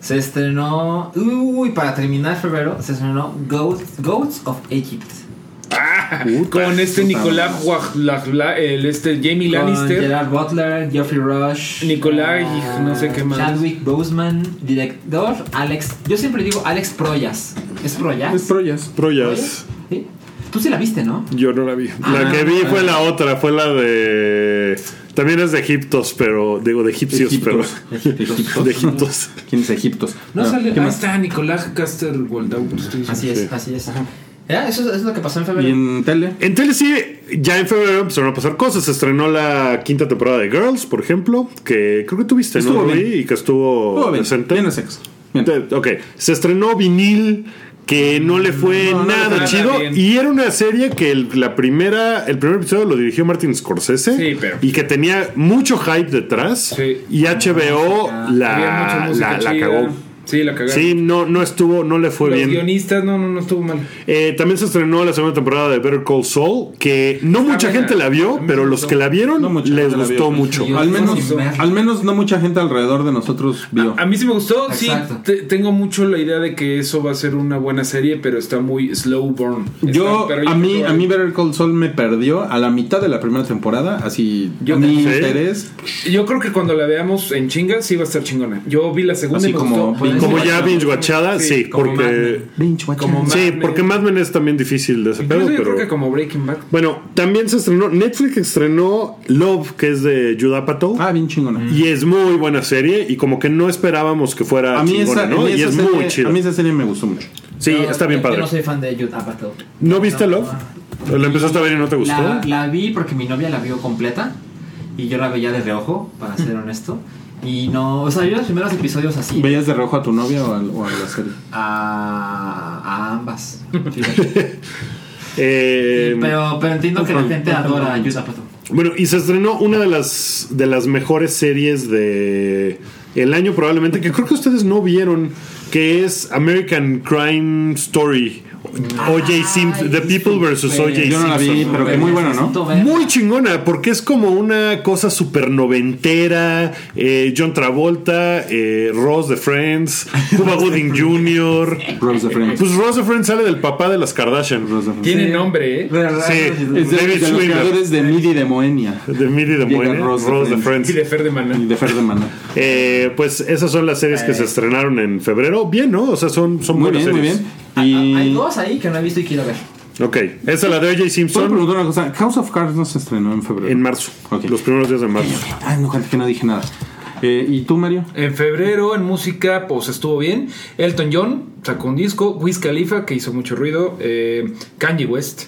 Se estrenó. Uy, para terminar febrero, se estrenó Goats, Goats of Egypt. Con este Nicolás la- la- el este Jamie Lannister, Gerard Butler, Geoffrey Rush. Nicolai, ah, no sé qué más. Chadwick Boseman, director Alex. Yo siempre digo Alex Proyas. ¿Es Proyas? Es Proyas. Proyas. ¿Sí? Tú sí la viste, ¿no? Yo no la vi. La Ah, que vi ah. fue la otra, fue la de. También es de Egiptos, pero. Digo, de egipcios, Egiptos. pero. Egiptos. De Egiptos. ¿Quién es Egiptos? No Ah, sale. ¿qué Ahí más? está Nicolás diciendo. Así es, Sí. así es. Ya, eso es lo que pasó en febrero. ¿Y en tele? En tele sí, ya en febrero empezaron a pasar cosas. Se estrenó la quinta temporada de Girls, por ejemplo, que creo que tuviste, Estuvo ¿no? bien. Y que estuvo, Estuvo bien. decente. Bien de sexo. Bien. De- Ok, se estrenó Vinil que no le fue No, no le nada chido bien. y era una serie que el, la primera el primer episodio lo dirigió Martin Scorsese Sí, pero- y que tenía mucho hype detrás Sí. y HBO. Había la, la, la cagó Sí, la cagaron. sí no no estuvo no le fue Los bien guionistas, no, no, no estuvo mal. Eh, también se estrenó la segunda temporada de Better Call Saul que no Está mucha buena. gente la vio pero los gustó. que la vieron No les gustó vio. mucho Al menos, al menos no mucha gente alrededor de nosotros vio. A mí sí me gustó, Exacto. sí. te- tengo mucho la idea de que eso va a ser una buena serie, pero está muy slow burn. Está- Yo, pero a mí, a mí Better Call Saul me perdió a la mitad de la primera temporada, así Yo- mi interés. Yo creo que cuando la veamos en chinga sí va a estar chingona. Yo vi la segunda Así y me como- gustó. Como ya binge watchada sí, porque. Como sí Men. porque Mad Men es también difícil de ese pedo pero creo que como Breaking Bad. Bueno, también se estrenó, Netflix estrenó Love, que es de Judd Apatow. Ah, bien chingona. Y es muy buena serie y como que no esperábamos que fuera A mí, chingona, esa, ¿no? a mí Y esa es serie, muy chido. a mí esa serie me gustó mucho. Sí, Yo- está bien yo- padre. Yo no soy fan de Judd Apatow. ¿No viste No, Love? ¿La empezaste a ver y no te gustó? La, la vi porque mi novia la vio completa y yo la veía de reojo, para ser honesto. Y no, o sea, yo los primeros episodios así. ¿Veías de reojo a tu novia o a, o a la serie? A, a ambas. fíjate. Eh, pero, pero entiendo que la gente adora a Judd Apatow. Bueno, y se estrenó una de las de las mejores series de el año probablemente que creo que ustedes no vieron que es American Crime Story. O.J. Simpson, The People vs. O.J. Yo no la vi, Simpson. pero que muy buena, ¿no? Muy chingona, porque es como una cosa super noventera. eh, John Travolta, eh, Ross de Friends, Cuba Gooding Jr. Rose the Friends. Pues Ross de Friends sale del papá de las Kardashian. Rose the Friends. Tiene nombre, ¿eh? ¿Verdad? Sí. Es de, David de los Schwimmer. creadores de Midi de Moenia De Midi de Llega Moine, Ross Ross, de de Y Friends. de Fer de y de Fer de. Eh, pues esas son las series que se estrenaron en febrero. Bien, ¿no? O sea, son, son Muy buenas bien, muy series. bien. Ah, Y ah, Hay dos ahí que no he visto y quiero ver. Ok, esa es la de O.J. ¿Puedo Simpson preguntar una cosa? House of Cards no se estrenó en febrero. en marzo. Los primeros días de marzo. Ay, no, que no dije nada. Eh, ¿Y tú, Mario? En febrero, en música, pues estuvo bien. Elton John sacó un disco. Wiz Khalifa, que hizo mucho ruido. Eh, Kanye West.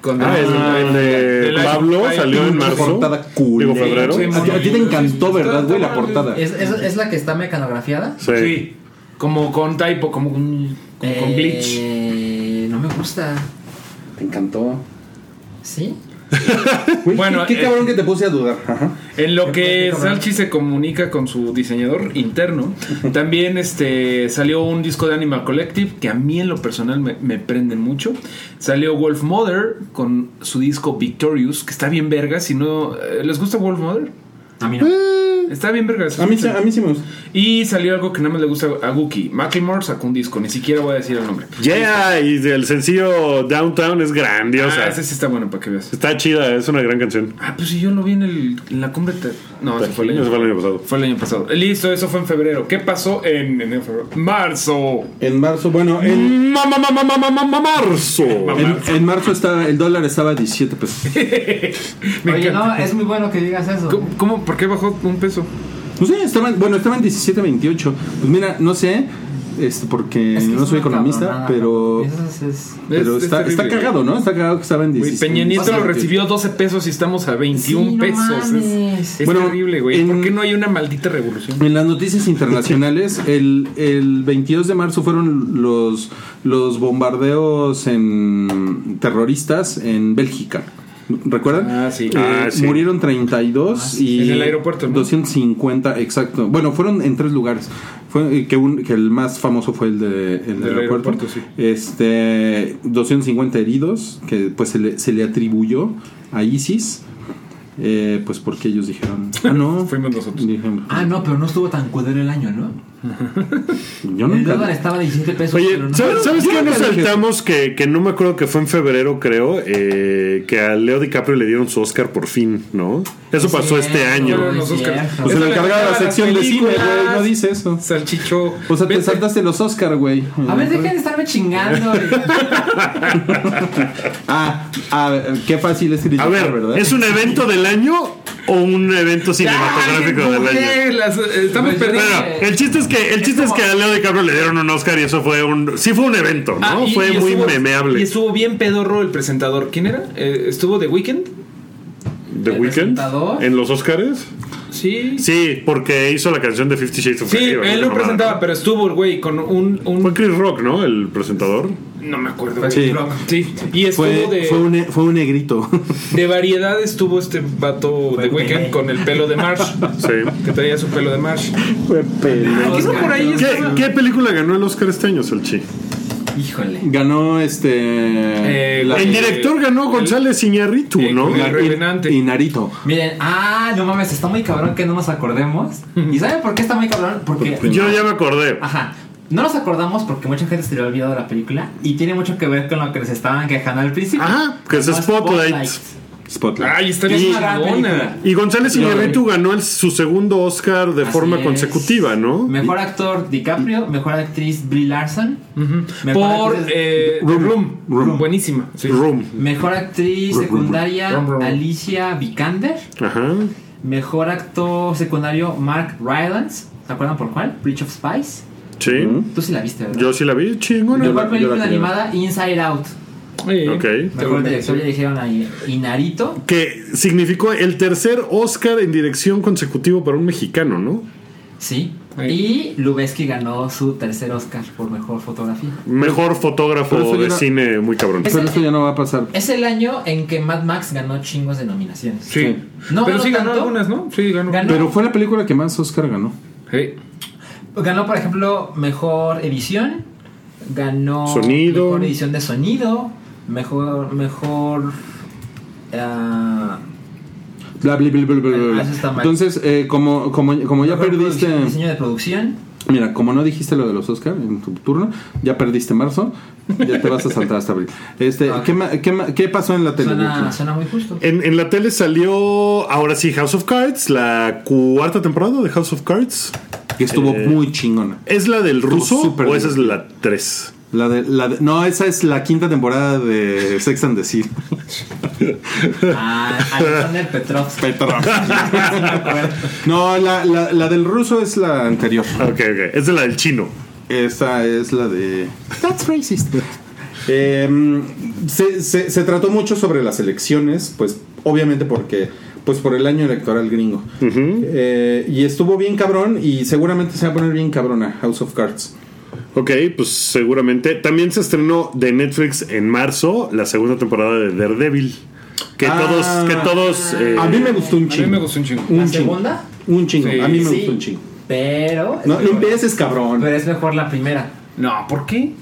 Con Ah, el, el de Pablo salió en Una marzo. portada cool. Digo, febrero. Sí, A ti, a ti te encantó, ¿verdad, güey? La portada. ¿Es, es, es la que está mecanografiada? Sí. Sí. Como con typo, como con, como con glitch. Eh, no me gusta. Te encantó. ¿Sí? Bueno, qué, qué eh, cabrón que te puse a dudar. Ajá. En lo que. Salchi se comunica con su diseñador interno, también este salió un disco de Animal Collective que a mí en lo personal me, me prenden mucho. Salió Wolf Mother con su disco Victorious, que está bien verga. Si no, eh, ¿les gusta Wolf Mother? A mí no. Eh, Está bien verga. A mí, sí- a mí sí me gusta. Y salió algo que nada más le gusta a Wookie. Macklemore sacó un disco, ni siquiera voy a decir el nombre. Yeah, y el sencillo Downtown es grandiosa. Ah, ese sí está bueno para que veas. Está chida, es una gran canción. Ah, pues si yo lo vi en, el, en la cumbre. No, ese fue el año Ese fue el año pasado. Fue el año pasado. Listo, eso fue en febrero. ¿Qué pasó en enero, febrero? Marzo. En marzo, bueno, en, Ma- ma- ma- ma- ma- ma- ma- ma- Marzo. en, en marzo estaba, el dólar estaba a 17 pesos. Me Oye, encanta. no, es muy bueno que digas eso. ¿Cómo, cómo? ¿Por qué bajó un peso? No sé, estaban, bueno, estaban 17.28. Pues mira, no sé, este, porque Es que no soy economista, pero, es- es- pero Es- es está, está cagado, ¿no? Está cagado que estaba en Güey, 17. Peña Nieto o sea, lo recibió 12 pesos y estamos a 21 Sí, no pesos. Es- mames. Es, Bueno, terrible, güey. ¿Por qué no hay una maldita revolución? En las noticias internacionales, el, el 22 de marzo fueron los, los bombardeos en terroristas en Bélgica. ¿Recuerdan? Ah, sí. Eh, Ah, sí. Murieron 32 y En el aeropuerto, ¿no? 250, exacto. Bueno, fueron en tres lugares. Fue eh, que, un- que el más famoso fue el, de, el del aeropuerto. aeropuerto, sí. Este, 250 heridos que pues se le, se le atribuyó a ISIS. eh, pues porque ellos dijeron, ah, no, Fuimos nosotros. Dijeron, Ah, no, pero no estuvo tan culero el año, ¿no? yo El nunca. dólar estaba a 17 pesos. Oye, pero no- ¿sabes, ¿sabes yo qué nos saltamos? Que, que no me acuerdo que fue en febrero, creo, eh, que a Leo DiCaprio le dieron su Oscar por fin, ¿no? Eso Es pasó este año. Los. Pues el encargado de la sección de cine, güey, no dice eso. Salchicho. O sea, te Vete. saltaste los Oscar, güey. A ver, dejen de estarme chingando. Ah, ah, qué fácil es A criticar, ver, ¿verdad? ¿es un evento del año o un evento cinematográfico del año? Las- Estamos perdiendo. Bueno, el chiste es que el chiste es, como- que a Leo DiCaprio le dieron un Oscar y eso fue un sí fue un evento, ¿no? Ah, y- fue y muy estuvo- memeable. Y estuvo bien pedorro el presentador. ¿Quién era? Eh, ¿Estuvo The Weeknd? The ¿El Weeknd presentador? en los Oscars. Sí. Sí, porque hizo la canción de Fifty Shades of Sí, Grey. ¿no? él lo presentaba, pero estuvo el güey con un. un- Fue Chris Rock, ¿no? El presentador. no me acuerdo. Fue. Sí. Sí. Y estuvo Fue, de, fue, un, fue un negrito. de variedad. Estuvo este vato Fue de Weeknd Pelé. con el pelo de Marsh. Sí. que traía su pelo de Marsh. fue pele. Ah, ¿qué qué película ganó el Oscar este año, Salchi? Híjole. Ganó este. Eh, la- El director ganó González Iñárritu, Eh, ¿no? Revenante. y Narito. Miren, ah, no mames, está muy cabrón que no nos acordemos. ¿Y saben por qué está muy cabrón? Porque. Yo ya me acordé. Ajá. No nos acordamos porque mucha gente se le ha olvidado la película y tiene mucho que ver con lo que les estaban quejando al principio. Ajá, que es Como Spotlight. Spotlight. Ay, está bien. Y González Iñárritu ganó el- su segundo Oscar de Así forma es. consecutiva, ¿no? Mejor actor DiCaprio, mejor actriz Brie Larson, mejor, Por actriz, eh, Room. Room. Room. Buenísima. sí. Room. mejor actriz secundaria. Alicia Vikander, Ajá. mejor actor secundario Mark Rylance, ¿se acuerdan por cuál? Bridge of Spies. Sí. Tú sí la viste, ¿verdad? Yo sí la vi, chingona. Mejor la- película animada Inside Out. Sí. Ok. Mejor director ya dijeron ahí Inarito. Que significó el tercer Oscar en dirección consecutivo para un mexicano, ¿no? Sí. Ahí. Y Lubeski ganó su tercer Oscar por mejor fotografía. Mejor fotógrafo eso de no- cine muy cabrón. Es- Pero esto ya no va a pasar. Es el año en que Mad Max ganó chingos de nominaciones. Sí. No Pero ganó sí ganó tanto. algunas, ¿no? Sí, ganó. Ganó. Pero fue la película que más Oscar ganó. Sí. Ganó, por ejemplo, mejor edición. Ganó Sonido. mejor edición de sonido. Mejor. Mejor. ah, Bla, bla, bla. Ah. Entonces, eh, como, como, como ya perdiste. diseño de producción. Mira, como no dijiste lo de los Oscar en tu turno, ya perdiste marzo, ya te vas a saltar hasta abril. Este, Ok. ¿qué, ma- qué, ma- qué pasó en la tele? Suena, suena muy justo. En, en la tele salió ahora sí House of Cards, la cuarta temporada de House of Cards. Que estuvo Eh, muy chingona. ¿Es la del ruso o esa es la 3? La de, la de- no, esa es la quinta temporada de Sex and the City. Ah, Alexander Petrov. no, la, la, la del ruso es la anterior. Ok, ok. Es de la del chino. Esa es la de. That's racist. Em, se, se- se trató mucho sobre las elecciones, pues obviamente porque. Pues por el año electoral gringo. Eh, y estuvo bien cabrón y seguramente se va a poner bien cabrona House of Cards. Ok, pues seguramente. También se estrenó de Netflix en marzo la segunda temporada de Daredevil. Que Ah. todos, que todos. eh, A mí me gustó un A chingo. mí me gustó un chingo. Un ¿La chingo. segunda? Un chingo. Sí. a mí me Sí, gustó un chingo. Pero. es No, no empieces, cabrón. Pero es mejor la primera. No, ¿por qué?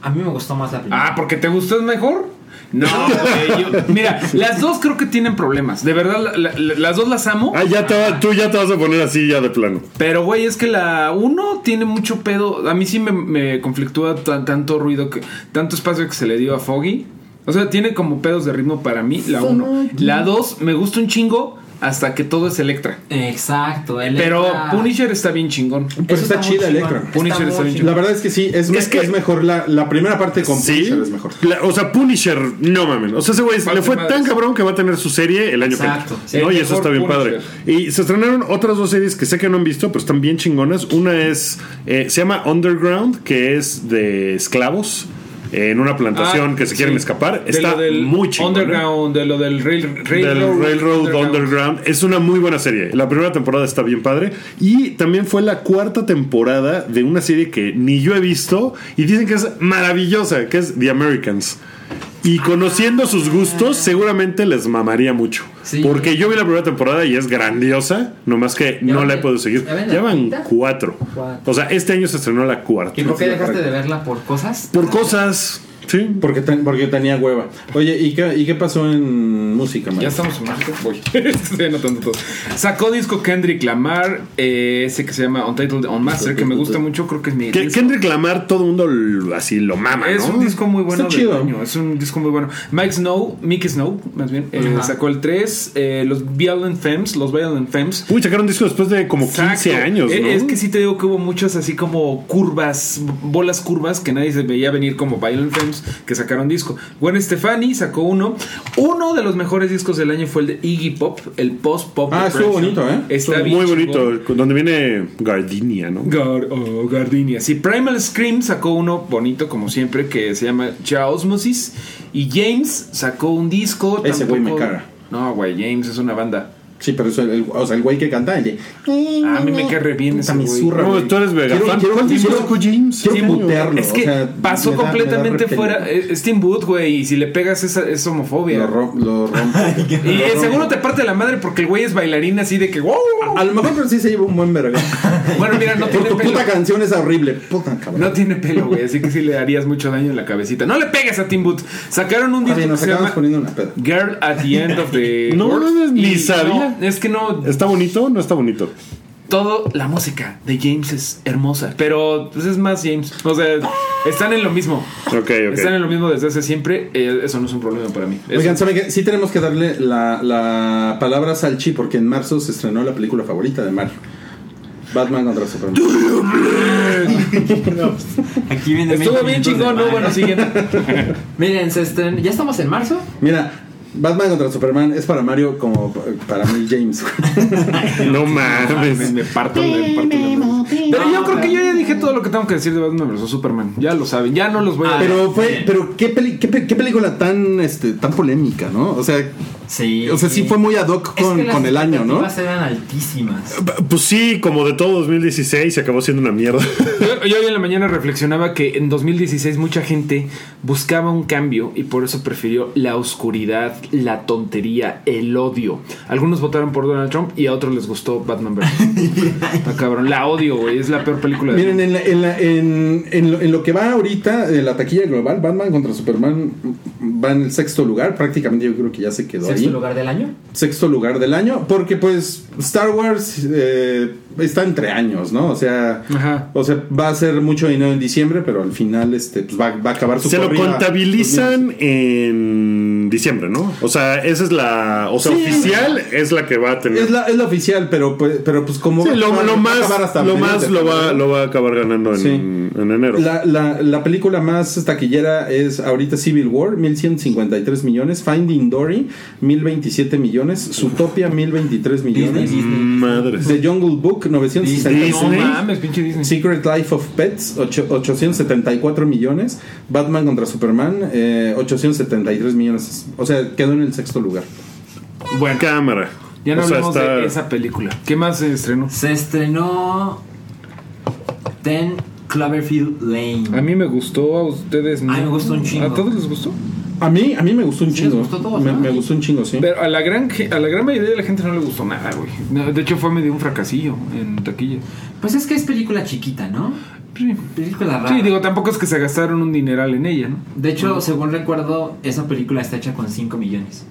A mí me gustó más la primera. Ah, porque te gustó es mejor. No, güey, yo- mira, las dos creo que tienen problemas. De verdad, la- la- la- las dos las amo. Ah, ya te va- tú ya te vas a poner así ya de plano. Pero, güey, es que la uno tiene mucho pedo. A mí sí me, me conflictúa tan- tanto ruido, que tanto espacio que se le dio a Foggy. O sea, tiene como pedos de ritmo para mí, la uno. La dos, me gusta un chingo hasta que todo es Electra. Exacto. él Pero Punisher está bien chingón. Pues está, chida. Electra. Punisher está bien chingón. La verdad es que sí, es, que- es mejor. La, la primera parte con Sí. Punisher es mejor. La- o sea, Punisher, no mamen. O sea, ese güey le fue tan cabrón que va a tener su serie el año Exacto. que entra. ¿no? El Y eso está bien Punisher. padre. Y se estrenaron otras dos series que sé que no han visto, pero están bien chingonas. Una es, eh, se llama Underground, que es de esclavos en una plantación Ah, que se quieren sí. escapar. De Está del muy. ¿eh? Underground, de lo del rail, del Railroad, Railroad Underground. Es una muy buena serie. La primera temporada está bien padre. Y también fue la cuarta temporada de una serie que ni yo he visto. Y dicen que es maravillosa, que es The Americans. Y conociendo sus gustos, seguramente les mamaría mucho. Sí. Porque yo vi la primera temporada y es grandiosa. Nomás que no van la he podido seguir. ya quinta? cuatro. Cuatro. O sea, este año se estrenó la cuarta. ¿Y por qué dejaste de verla por cosas? Por cosas. Sí. Porque, ten- porque tenía hueva. Oye, ¿y qué, ¿y qué pasó en música, man? Ya estamos en México. Voy. Estoy anotando todo. Sacó disco Kendrick Lamar, eh, ese que se llama Untitled Unmastered, que me gusta mucho. Creo que es mi. Que disco. Kendrick Lamar, todo el mundo así lo mama, Es ¿no? un disco muy bueno Está del chido. año. Es un disco muy bueno. Mike Snow, Mickey Snow, más bien, eh, sacó el 3. eh, los Violent Femmes, los Violent Femmes. Uy, sacaron disco después de como 15 Exacto. años, ¿no? Eh, Es que sí te digo que hubo muchos así como curvas, bolas curvas que nadie se veía venir como Violent Femmes que sacaron disco. Gwen Stefani sacó uno. Uno de los mejores discos del año fue el de Iggy Pop, el post pop. Ah, estuvo bonito, ¿eh? Está Estuvo muy chingón. bonito, donde viene Gardenia, ¿no? Gar- oh, Gardenia. Sí, Primal Scream sacó uno bonito, como siempre, que se llama Chaosmosis. Y James sacó un disco. Ese güey me caga. No, güey, James es una banda. Sí, pero eso, el, o sea, el güey que canta, el de... A mí me cae re bien ese güey. No, tú eres vega Quiero, quiero, ¿Cuánto quiero- sacó James? putearlo, Es que o sea, pasó completamente fuera. Tim Wood, güey. Y si le pegas, es, es homofobia. Lo, ro- lo rompo. y eh, seguro te parte la madre porque el güey es bailarín así de que. ¡wow! A lo mejor pero sí se lleva un buen verga. Bueno, mira, no Por tiene tu pelo. puta canción es horrible. Puta cabrón. No tiene pelo, güey. Así que sí le harías mucho daño en la cabecita. No le pegues a Tim Wood. Sacaron un disco que nos se acabamos llama poniendo una peda. Girl at the End of the No, World. no, ni sabía. No, es que no. ¿Está bonito? No está bonito. Todo la música de James es hermosa. Pero pues, es más James. O sea, están en lo mismo. Ok, ok. Están en lo mismo desde hace siempre. Eh, eso no es un problema para mí. Eso- Oigan, ¿saben qué? Sí tenemos que darle la, la palabra a Salchi porque en marzo se estrenó la película favorita de Mario. Batman contra Superman. Aquí viene Estuvo 20 bien chingón, ¿no? Bueno, siguiente. Miren, se estren- ya estamos en marzo. Mira, Batman contra Superman es para Mario como para mí James. No me, mames. me parto, me. Pero yo creo que yo ya dije todo lo que tengo que decir de Batman vs Superman. Ya lo saben. Ya no los voy a. Pero fue, pero qué, peli- qué, qué película tan este tan polémica, ¿no? O sea, Sí. o sea, sí fue muy ad hoc Es con, que las con el año, ¿no? expectativas eran altísimas. Pues sí, como de todo 2016 se acabó siendo una mierda. Yo, yo hoy en la mañana reflexionaba que en 2016 mucha gente buscaba un cambio y por eso prefirió la oscuridad, la tontería, el odio. Algunos votaron por Donald Trump y a otros les gustó Batman vs. Está cabrón. La odio, güey. Es la peor película de Miren, en, la- en, la- en, en lo, en lo que va ahorita de la taquilla global, Batman contra Superman va en el sexto lugar. Prácticamente yo creo que ya se quedó ¿Sexto ahí. lugar del año? Sexto lugar del año. Porque pues Star Wars eh, está entre años, ¿no? O sea, Ajá. o sea, va a ser mucho dinero en diciembre, pero al final este, pues, va, va a acabar su Se lo contabilizan en diciembre, ¿no? O sea, esa es la. O sea, Sí. oficial es la que va a tener. Es la, es la oficial, pero pues, pero pues como Sí, lo, va- lo va a acabar más, lo, más lo, va, lo va a acabar ganando en, Sí. en enero. La, la, la película más taquillera es ahorita Civil War, 1153 millones. Finding Dory, 1027 millones. Zootopia, 1023 millones. Disney. Madres. The Jungle Book, 966. No Disney. mames, pinche Disney. Secret Life of Pets, ocho- 874 millones. Batman contra Superman, eh, 873 millones. O sea, quedó en el sexto lugar. Bueno, Cámara. ya no O sea, hablamos está- de esa película. ¿Qué más se estrenó? Se estrenó Ten Cloverfield Lane. A mí me gustó, a ustedes no. A mí me gustó un chingo. ¿A todos les gustó? A mí, a mí me gustó un Sí, chingo. gustó a todos, me, ¿no? me gustó un chingo, sí. Pero a la gran a la gran mayoría de la gente no le gustó nada, güey. De hecho fue medio un fracasillo en taquilla. Pues es que es película chiquita, ¿no? Sí. Película rara. Sí, digo, tampoco es que se gastaron un dineral en ella, ¿no? De hecho, según recuerdo, esa película está hecha con 5 millones.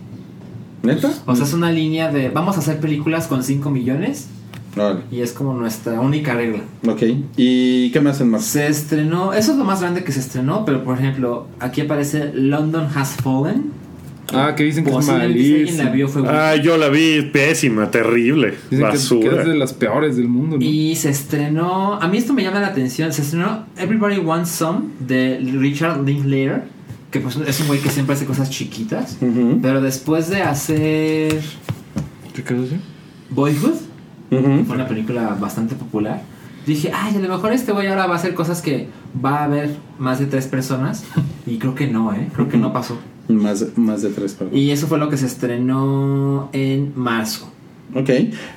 ¿Neta? O sea, es una línea de vamos a hacer películas con 5 millones Vale. y es como nuestra única regla. Ok. ¿Y qué me hacen más? Se estrenó, eso es lo más grande que se estrenó, pero por ejemplo, aquí aparece London Has Fallen. Ah, que dicen que es malísima. vio fue Ah, yo la vi pésima, terrible. Dicen que, que basura. es de las peores del mundo, ¿no? Y se estrenó, a mí esto me llama la atención, se estrenó Everybody Wants Some de Richard Linklater, que pues es un güey que siempre hace cosas chiquitas, pero después de hacer ¿Qué quedó así? Fue una película bastante popular, dije, ay, a lo mejor este güey ahora va a hacer cosas que va a haber más de tres personas, y creo que no, ¿eh? Creo que no pasó. Más, más de tres, perdón. Y eso fue lo que se estrenó en marzo. Ok.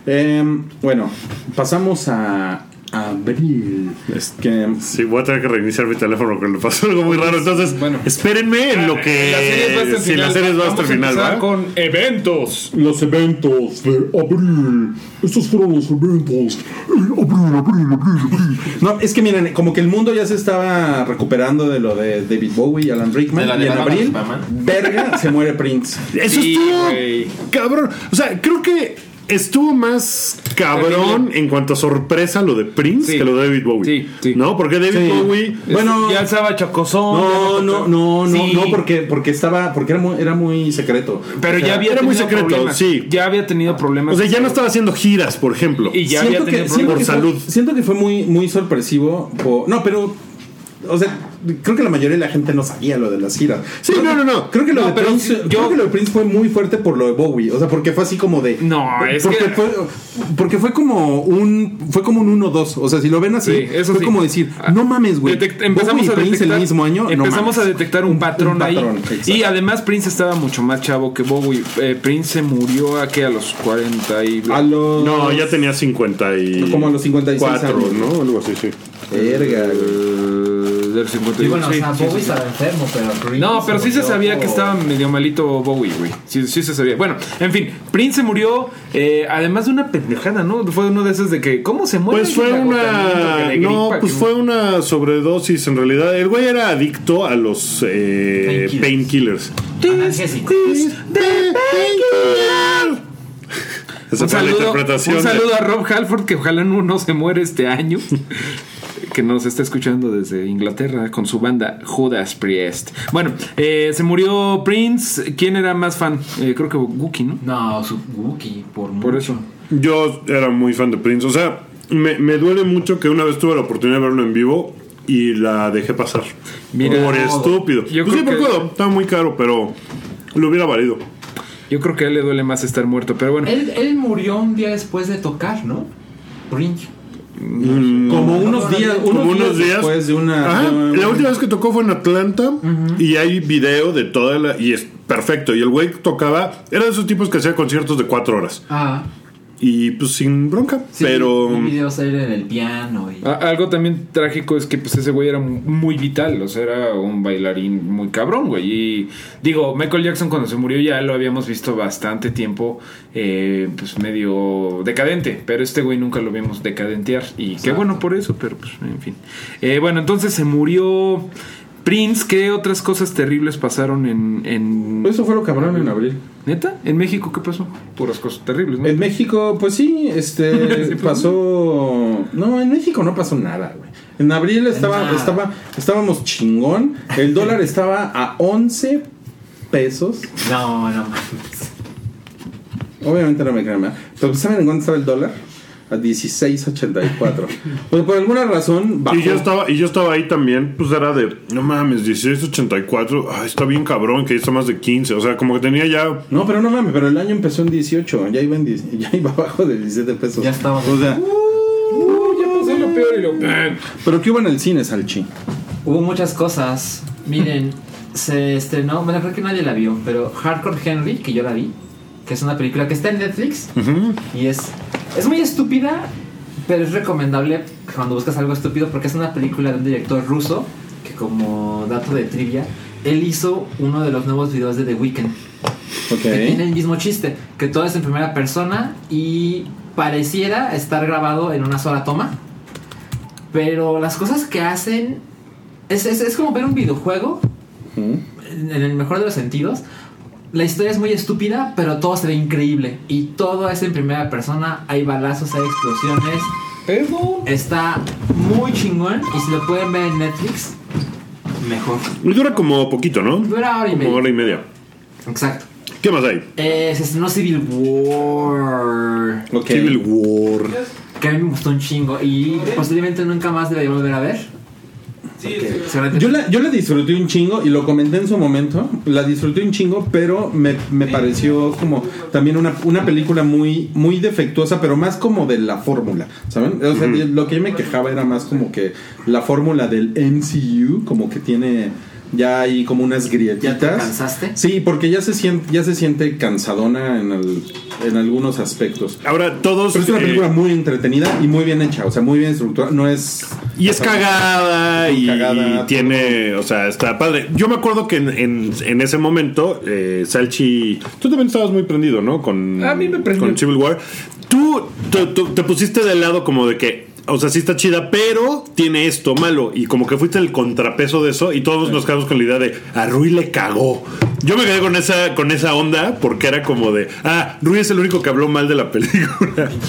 Em, bueno, pasamos a abril. Es- Que, Sí, voy a tener que reiniciar mi teléfono porque le pasó algo muy raro. Entonces, Bueno. espérenme en lo que. La si la serie va hasta el Vamos a final, empezar ¿va? con eventos. los eventos de abril. Estos fueron los eventos. Abril, abril, abril, abril. No, es que miren, como que el mundo ya se estaba recuperando de lo de David Bowie y Alan Rickman. De la de y en abril, verga, se muere Prince. Eso Sí, estuvo. Cabrón. O sea, creo que estuvo más cabrón en cuanto a sorpresa lo de Prince Sí. que lo de David Bowie. Sí, sí. ¿No? Porque David Sí. Bowie. Bueno, ya estaba chocosón. No, no, no, no, Sí. no, porque, porque estaba, porque era muy, era muy secreto. Pero O sea, ya había era muy tenido secreto, problemas. sí. Ya había tenido problemas. O sea, ya no estaba haciendo giras, por ejemplo. Y ya siento había tenido que, problemas. siento por que fue- salud. siento que fue muy, muy sorpresivo. po- no, pero. O sea, creo que la mayoría de la gente no sabía lo de las giras. Sí, Creo no, que- no, no. Creo que lo No, de pero Prince, yo- creo que lo de Prince fue muy fuerte por lo de Bowie. O sea, porque fue así como de. No, es porque que- Fue, porque fue como un. Fue como un 1-2. O sea, si lo ven así, Sí, eso fue sí. como decir, Ah, no mames, güey. Detect- Bowie empezamos y a Prince detectar, el mismo año. no empezamos a detectar un patrón, patrón, ahí. exacto. Y además Prince estaba mucho más chavo que Bowie. Eh, Prince se murió a que a los 40 y A los. No, ya tenía 50 y. Como a los 56 cuatro, años. ¿no? Algo así, sí. Verga, güey. Del 50 Y bueno, sí, o sea, sí, Bowie sí. estaba enfermo, pero Prince No, pero sí se sabía que estaba medio malito Bowie, güey. Sí, sí se sabía. Bueno, en fin, Prince se murió, eh, además de una pendejada, ¿no? Fue uno de esos de que, ¿cómo se muere? Pues fue una. No, pues que- fue una sobredosis en realidad. El güey era adicto a los eh, Painkillers. Esa Un fue la interpretación. un saludo a Rob Halford, que ojalá no, no se muere este año. Que nos está escuchando desde Inglaterra con su banda Judas Priest. Bueno, eh, se murió Prince. ¿Quién era más fan? Eh, creo que Wookie, ¿no? No, su Wookiee, por, Por mucho. eso. Yo era muy fan de Prince. O sea, me, me duele mucho que una vez tuve la oportunidad de verlo en vivo y la dejé pasar. Mira, por estúpido. yo Pues sí, creo por que- codo. Estaba muy caro, pero lo hubiera valido. Yo creo que a él le duele más estar muerto, pero bueno. Él, él murió un día después de tocar, ¿no? Prince. Como unos días, unos, Como unos días. después de una. Ajá, de una- La última vez que tocó fue en Atlanta y hay video de toda la. Y es perfecto. Y el güey tocaba. Era de esos tipos que hacía conciertos de cuatro horas. Ah, Y pues sin bronca. sí, pero. Vi videos ahí en el piano y... A- Algo también trágico es que pues ese güey era muy vital, o sea, era un bailarín muy cabrón, güey. Y digo, Michael Jackson cuando se murió ya lo habíamos visto bastante tiempo, eh, pues medio decadente, pero este güey nunca lo vimos decadentear. Y qué bueno por eso, pero pues en fin. Eh, bueno, entonces se murió Prince, ¿qué otras cosas terribles pasaron en... en... Eso fue lo cabrón en abril. ¿Neta? ¿En México qué pasó? Puras cosas terribles, ¿no? En México, pues sí, este Sí, pues. pasó. No, en México no pasó nada, güey. En abril estaba, Nada. estaba, estábamos chingón. El dólar estaba a 11 pesos. No, no mames. Obviamente no me crean. Pero ¿saben en cuánto estaba el dólar? A 16.84. Pues por alguna razón bajó. Y yo estaba, y yo estaba ahí también, pues era de, no mames, 1684, ah, está bien cabrón, que ya está más de 15, o sea, como que tenía ya, No, pero no mames, pero el año empezó en 18. Ya iba, en 10 ya iba abajo de 17 pesos. Ya estaba. O sea, Uh, ya pasó lo peor y lo... pero ¿qué hubo en el cine, Salchi? Hubo muchas cosas. Miren, se estrenó, bueno, creo que nadie la vio, pero Hardcore Henry, que yo la vi, que es una película que está en Netflix y es, es muy estúpida, pero es recomendable cuando buscas algo estúpido porque es una película de un director ruso que como dato de trivia, él hizo uno de los nuevos videos de The Weeknd. Ok. Que tiene el mismo chiste, que todo es en primera persona y pareciera estar grabado en una sola toma. Pero las cosas que hacen es, es, es como ver un videojuego en el mejor de los sentidos. La historia es muy estúpida, pero todo se ve increíble. Y todo es en primera persona. Hay balazos, hay explosiones. Pero. Está muy chingón. Y si lo pueden ver en Netflix, mejor. Y dura como poquito, ¿no? Dura hora y Como media. hora y media. Exacto. ¿Qué más hay? Eh, se estrenó Civil War. Ok. Civil War. Que a mí me gustó un chingo. Y posiblemente nunca más debería volver a ver. Yo la, yo la disfruté un chingo y lo comenté en su momento. La disfruté un chingo, pero me, me pareció como también una, una película muy, muy defectuosa, pero más como de la fórmula. ¿Saben? O sea, lo que yo me quejaba era más como que la fórmula del MCU, como que tiene ya hay como unas grietitas. ¿Ya te cansaste? Sí, porque ya se siente, ya se siente cansadona en, el- en algunos aspectos. Ahora todos. Pero es una eh, película muy entretenida y muy bien hecha, o sea, muy bien estructurada. No es. Y es cagada y, Cagada, y tiene, o sea, está padre. Yo me acuerdo que en, en- en ese momento, eh, Salchi, tú también estabas muy prendido, ¿no? Con, A mí me prendió. con Civil War. Tú, tú- tú te pusiste del lado como de que, o sea, sí está chida, pero tiene esto malo. Y como que fuiste el contrapeso de eso y todos nos quedamos con la idea de, a Rui le cagó. Yo me quedé con esa, con esa onda porque era como de, ah, Rui es el único que habló mal de la película.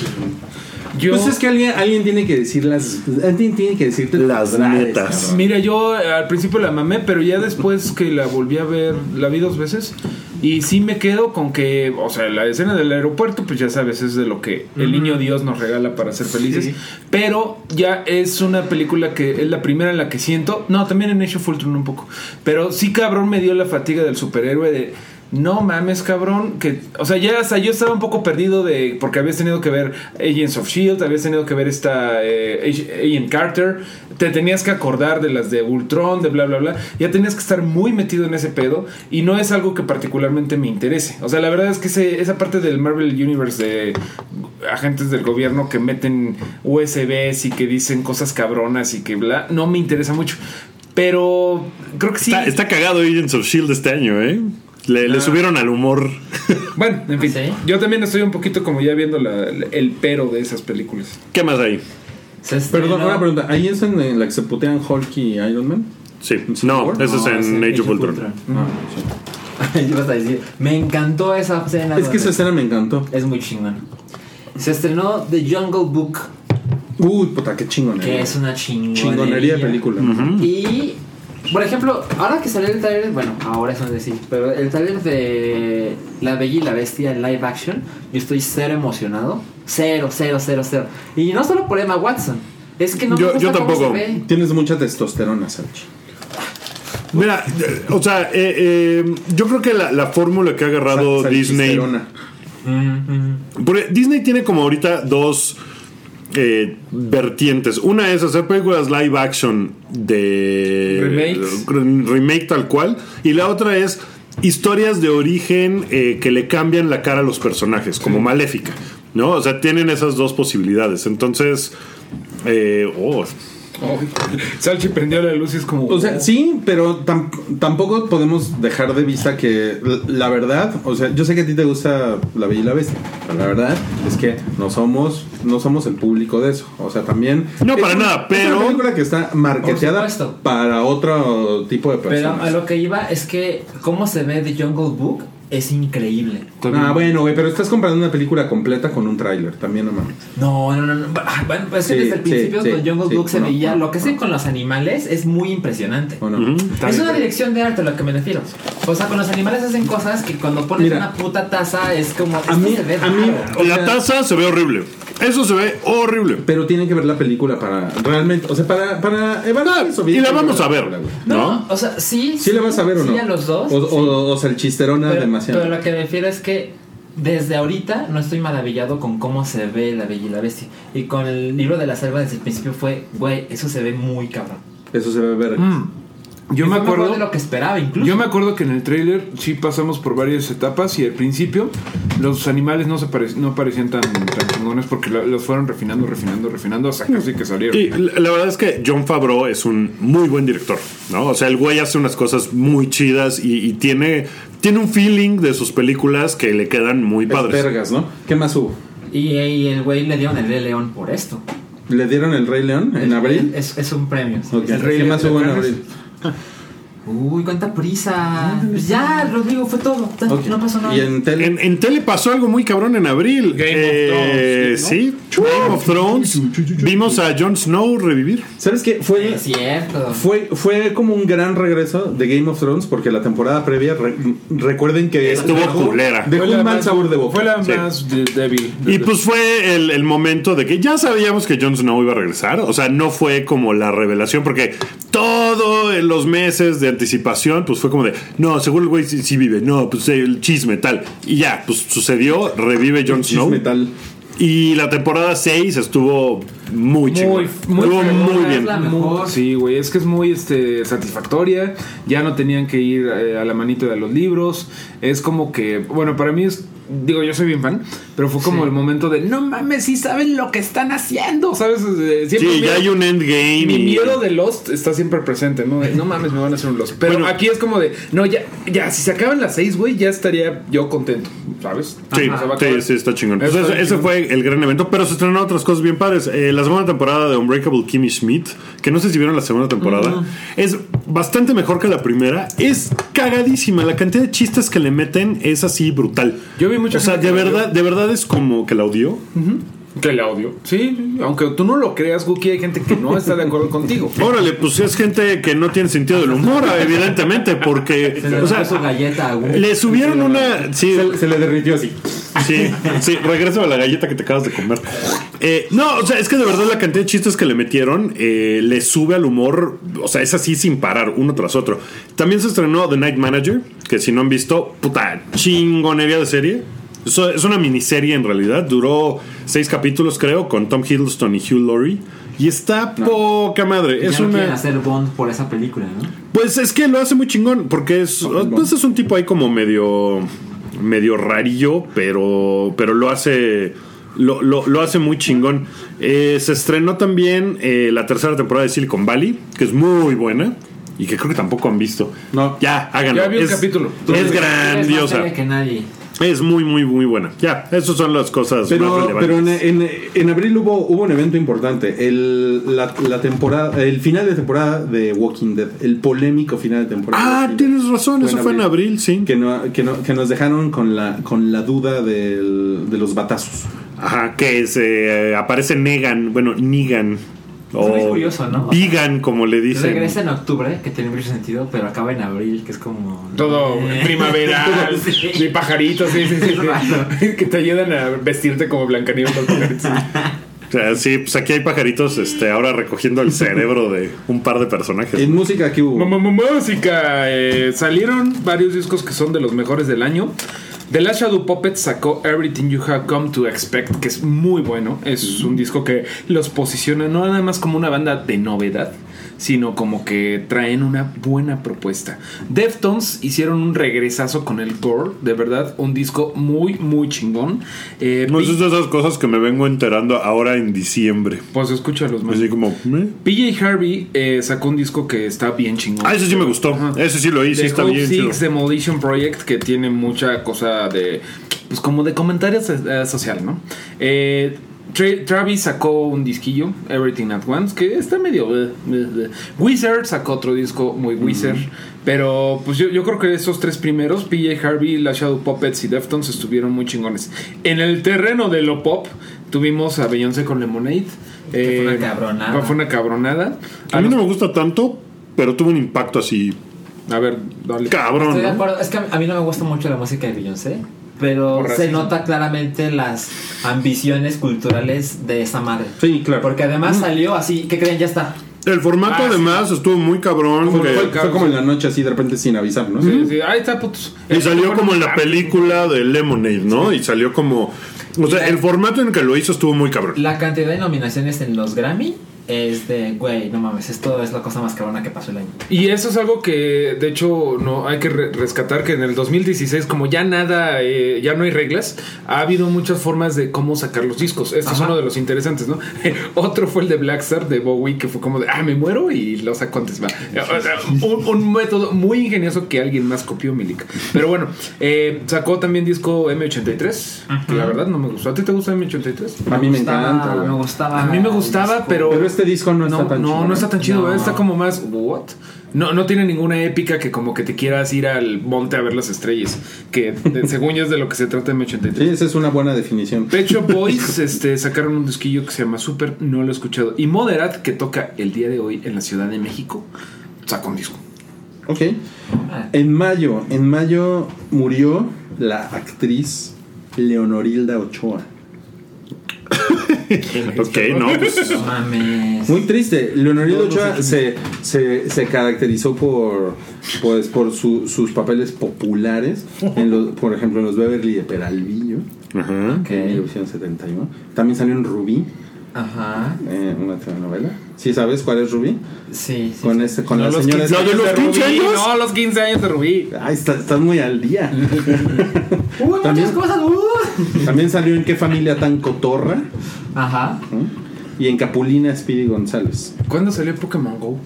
Yo. Pues es que alguien, alguien tiene que decir las. Alguien tiene que decirte Las netas. Mira, yo eh, al principio la mamé, pero ya después que la volví a ver, la vi dos veces. Y sí me quedo con que, o sea, la escena del aeropuerto, pues ya sabes, es de lo que el niño Dios nos regala para ser felices. Pero ya es una película que es la primera en la que siento. No, también en Age of Ultron un poco. Pero sí, cabrón, me dio la fatiga del superhéroe de. No mames, cabrón, que, o sea, ya yo estaba un poco perdido de, porque habías tenido que ver Agents of Shield, habías tenido que ver esta eh, Ag- Agent Carter, te tenías que acordar de las de Ultron, de bla, bla, bla, ya tenías que estar muy metido en ese pedo y no es algo que particularmente me interese. O sea, la verdad es que ese- esa parte del Marvel Universe de agentes del gobierno que meten USBs y que dicen cosas cabronas y que bla, no me interesa mucho. Pero creo que sí. Está cagado Agents of Shield este año, ¿eh? Le, le subieron al humor. Bueno, en fin, ¿Sí? yo también estoy un poquito como ya viendo la- el pero de esas películas. ¿Qué más hay? Perdón, una pregunta. ¿Ahí es en, en la que se putean Hulk y Iron Man? Sí. ¿En Civil No, War? eso es en es Age of Ultron. Ah, sí. Ibas a decir, me encantó esa escena. Es que esa escena me encantó. Es muy chingón. Se estrenó The Jungle Book, Uy, puta, qué chingonería. que es una chingonería. Chingonería de película. Y, por ejemplo, ahora que salió el trailer, bueno, ahora es donde sí, pero el trailer de La Bella y la Bestia en live action, yo estoy cero emocionado. Cero, cero, cero, cero. Y no solo por Emma Watson, es que no Yo- me gusta yo cómo tampoco. se ve. Tienes mucha testosterona, Salchi. Mira, eh, o sea, eh, eh, yo creo que la, la fórmula que ha agarrado Disney. salchisterona. Porque Disney tiene como ahorita dos eh, vertientes. Una es hacer películas live action de Remakes. remake tal cual. Y la otra es historias de origen eh, que le cambian la cara a los personajes, como Maléfica. ¿No? O sea, tienen esas dos posibilidades. Entonces. eh, oh, Salchi prendió la luz y es como. O sea, sí, pero tam- tampoco podemos dejar de vista que la verdad, o sea, yo sé que a ti te gusta La Bella y la Bestia, pero la verdad es que no somos no somos el público de eso. O sea, también No, es para una- nada, es pero- una película que está marketeada para otro tipo de Pero personas. a lo que iba es que cómo se ve The Jungle Book es increíble. Ah, bueno, güey, pero estás comprando una película completa con un tráiler, también no mames. No, no, no, no. Ah, Bueno, pues es que Sí, desde el sí, principio sí, de Jungle sí, Book se no, veía no, lo que no. hacen con los animales es muy impresionante. ¿O no? Es una dirección de arte a lo que me refiero. O sea, con los animales hacen cosas que cuando pones Mira, una puta taza es como. a mí- se ve a mí- la sea- taza se ve horrible. Eso se ve horrible. Pero tienen que ver la película para realmente, o sea, para, para evaluar eso. Ah, y la vamos a ver. No, ¿No? o sea, sí. ¿Sí le vas a ver o no? Sí, a los dos. O, sí. o, o salchisterona pero, demasiado. pero lo que me refiero es que desde ahorita no estoy maravillado con cómo se ve la Bella y la Bestia. Y con el libro de la selva desde el principio fue, güey, eso se ve muy cabrón. Eso se ve ver. Mm. Yo me mejor acuerdo. de lo que esperaba, incluso. Yo me acuerdo que en el tráiler sí pasamos por varias etapas y al principio los animales no se parec- no parecían tan, tan chingones porque lo- los fueron refinando, refinando, refinando hasta casi que salieron. Y la la verdad es que John Favreau es un muy buen director, ¿no? O sea, el güey hace unas cosas muy chidas y, y tiene, tiene un feeling de sus películas que le quedan muy Es padres. vergas, ¿no? ¿Qué más hubo? Y, y el güey le dieron el Rey León por esto. ¿Le dieron el Rey León en abril? Es, es un premio. El Rey ¿Qué más hubo en abril? Uy, cuánta prisa. Pues ya, Rodrigo, fue todo. Ya, Ok. No pasó nada. Y en tele. En, en tele pasó algo muy cabrón en abril. Game of Eh, Thrones, ¿no? Sí, Game of Thrones. Vimos a Jon Snow revivir. ¿Sabes qué? Fue, Es cierto. fue, fue como un gran regreso de Game of Thrones porque la temporada previa, re- recuerden que Estuvo dejó- culera. Dejó Fue la un mal más- sabor de boca. Fue la Sí. más de- débil. Y pues fue el, el momento de que ya sabíamos que Jon Snow iba a regresar. O sea, no fue como la revelación, porque todos los meses de anticipación, pues fue como de, no, seguro el güey sí, sí vive, no, pues el chisme tal. Y ya, pues sucedió, revive Jon Snow. Metal. Y la temporada 6 estuvo muy chingón. Muy, muy Estuvo muy es bien. la mejor. Sí, güey, es que es muy este, satisfactoria. Ya no tenían que ir eh, a la manito de los libros. Es como que, bueno, para mí es, digo, yo soy bien fan, pero fue como Sí. el momento de, no mames, sí saben lo que están haciendo, ¿sabes? Siempre Sí, mi- ya hay un endgame. Mi y- miedo de Lost está siempre presente, ¿no? De, no mames, me van a hacer un Lost. Pero Bueno. aquí es como de, no, ya, ya, si se acaban las seis, güey, ya estaría yo contento, ¿sabes? Sí, sí, está chingón. Pues ese, ese chingón. fue el gran evento, pero se estrenaron otras cosas bien padres. Eh, la segunda temporada de Unbreakable Kimmy Schmidt, que no sé si vieron la segunda temporada, es bastante mejor que la primera. Es cagadísima. La cantidad de chistes que le meten es así brutal. Yo vi mucha O sea, de verdad, de verdad es como que la odió. Que le odio. Sí, aunque tú no lo creas, Guki, hay gente que no está de acuerdo contigo. Órale, pues es gente que no tiene sentido del humor, evidentemente, porque. Se le O sea, su galleta le subieron una. Sí, Se, se le derritió así. Sí, sí, regresa a la galleta que te acabas de comer. Eh, no, o sea, es que de verdad la cantidad de chistes que le metieron eh, le sube al humor, o sea, es así sin parar, uno tras otro. También se estrenó The Night Manager, que si no han visto, puta, chingonería de serie. Es una miniserie en realidad, duró seis capítulos creo, con Tom Hiddleston y Hugh Laurie. Y está poca madre. Ya Es no una. hacer Bond por esa película, ¿no? Pues es que lo hace muy chingón, porque es, pues es un tipo ahí como medio, medio rarillo, pero, pero lo hace, lo, lo- lo hace muy chingón. Eh, se estrenó también eh, la tercera temporada de Silicon Valley, que es muy buena y que creo que tampoco han visto. No. Ya, háganlo. Ya vi un es, capítulo. Es grandiosa. que nadie. Es muy, muy, muy buena. Ya, esas son las cosas más Pero, relevantes. pero en, en- en abril hubo, hubo un evento importante. El, la, la temporada, el final de temporada de Walking Dead. El polémico final de temporada. Ah, tienes razón, Fue eso fue en abril, sí. Que, no, que, no- que nos dejaron con la, con la duda del- de los batazos. Ajá, que se eh, aparece Negan, bueno, Negan. O muy curioso, ¿no? Vegan, como le dicen. Regresa en octubre, que tiene mucho sentido, pero acaba en abril, que es como. Todo Eh. primaveral, Sí. de pajaritos, sí, sí, sí, sí. que te ayudan a vestirte como Blancanieves los pajaritos. O sea, sí, pues aquí hay pajaritos este, ahora recogiendo el cerebro de un par de personajes. En música que hubo. Mamá, música. eh, salieron varios discos que son de los mejores del año. The Last Shadow Puppet sacó Everything You Have Come to Expect, que es muy bueno. Es un disco que los posiciona no nada más como una banda de novedad, sino como que traen una buena propuesta. Deftones hicieron un regresazo con el Gore, de verdad, un disco muy, muy chingón. Eh, No es de esas cosas que me vengo enterando ahora en diciembre. pues escúchalos más. Así como. ¿eh? PJ Harvey eh, sacó un disco que está bien chingón. Ah, ese sí me gustó. Ajá. Ese sí lo hice, The está Hope bien. Six. Demolition Project que tiene mucha cosa de pues como de comentario so- eh, social, ¿no? Eh, Tra- Travis sacó un disquillo, Everything at Once, que está medio... eh, eh, eh. Wizard sacó otro disco muy Wizard, pero pues yo, yo creo que esos tres primeros, PJ Harvey, La Shadow Puppets y Deftones, estuvieron muy chingones. En el terreno de lo pop, tuvimos a Beyoncé con Lemonade. Que fue una cabronada. Fue una cabronada. A mí no me gusta tanto, pero tuvo un impacto así. A ver, dale. Cabrón. Es que a mí no me gusta mucho la música de Beyoncé. Pero se nota claramente las ambiciones culturales de esa madre. Sí, claro. Porque además salió así, ¿qué creen? Ya está. El formato, Ah, sí. además, estuvo muy cabrón. Fue, que- fue- fue como en la noche así de repente sin avisar, ¿no? Sí, sí, ahí está, putos. Y salió Bueno, como en la película de Lemonade, ¿no? Y salió como. O sea, el formato en que lo hizo estuvo muy cabrón. La cantidad de nominaciones en los Grammy es de, güey, no mames, esto es la cosa más cabrona que pasó el año. Y eso es algo que, de hecho, no hay que re- rescatar que en el 2016, como ya nada, eh, ya no hay reglas, ha habido muchas formas de cómo sacar los discos. Este es uno de los interesantes, ¿no? Otro fue el de Blackstar de Bowie, que fue como de, ah, me muero y lo saco antes. Va. O sea, un, un método muy ingenioso que alguien más copió, Milik. Pero bueno, eh, sacó también disco M83, que la verdad no me gustó. ¿A ti te gusta M83? A mí me gustaba- encanta. Me gustaba. A mí me gustaba. Pero este disco no está tan no, chido. No, está tan chido, No. ¿eh? está como más. ¿What? No, no tiene ninguna épica que como que te quieras ir al monte a ver las estrellas. Que según yo es de lo que se trata M83. Sí, esa es una buena definición. Pet Shop Boys este, sacaron un disquillo que se llama Super, no lo he escuchado. Y Moderat, que toca el día de hoy en la Ciudad de México, sacó un disco. Ok. En mayo, en mayo murió la actriz Leonorilda Ochoa. Ok, no, pues. No mames. Muy triste. Leonorilda Ochoa se, se, se caracterizó por pues por su- sus papeles populares, en los, por ejemplo en los Beverly de Peralvillo, Ajá. Ok. en 1971. También salió en Rubí, Ajá. eh, una telenovela. ¿Sí sabes cuál es Rubí? Sí, sí. Con este, con No, la los señora. 15 ¿La de los años 15 Rubí, años? No, los 15 años de Rubí. Ay, está- estás muy al día. Uy, También- muchas cosas. uh. También salió en Qué familia tan cotorra Ajá. ¿eh? y en Capulina Speedy González. ¿Cuándo salió Pokémon Go?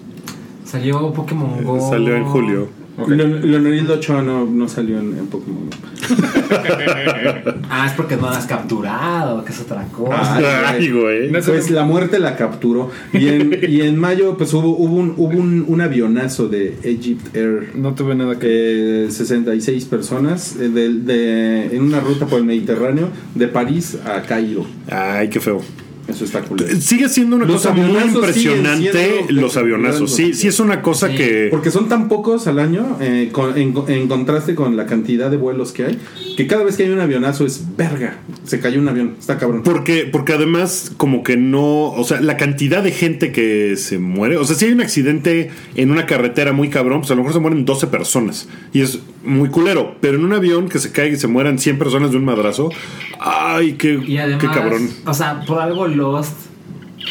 Salió Pokémon Go. Salió en julio. Leon- Leonorilda Ochoa no, no salió en, en Pokémon. Ah, es porque no la has capturado, que es otra cosa. Ay, güey. Pues la muerte la capturó. Y en, y en mayo, pues hubo, hubo, un, hubo un, un avionazo de Egypt Air. No tuve nada que. eh, 66 personas eh, de, de- en una ruta por el Mediterráneo de París a Cairo. Ay, qué feo. Eso está cool. Sigue siendo una Los cosa muy impresionante los avionazos. Sí, sí es una cosa Sí. que... Porque son tan pocos al año, eh, con- en, en contraste con la cantidad de vuelos que hay, que cada vez que hay un avionazo es verga. Se cayó un avión, está cabrón. Porque, porque además, como que no. O sea, la cantidad de gente que se muere. O sea, si hay un accidente en una carretera muy cabrón, pues a lo mejor se mueren 12 personas. Y es muy culero. Pero en un avión que se caiga y se mueran 100 personas de un madrazo. Ay, qué, Y además, qué cabrón. o sea, por algo Lost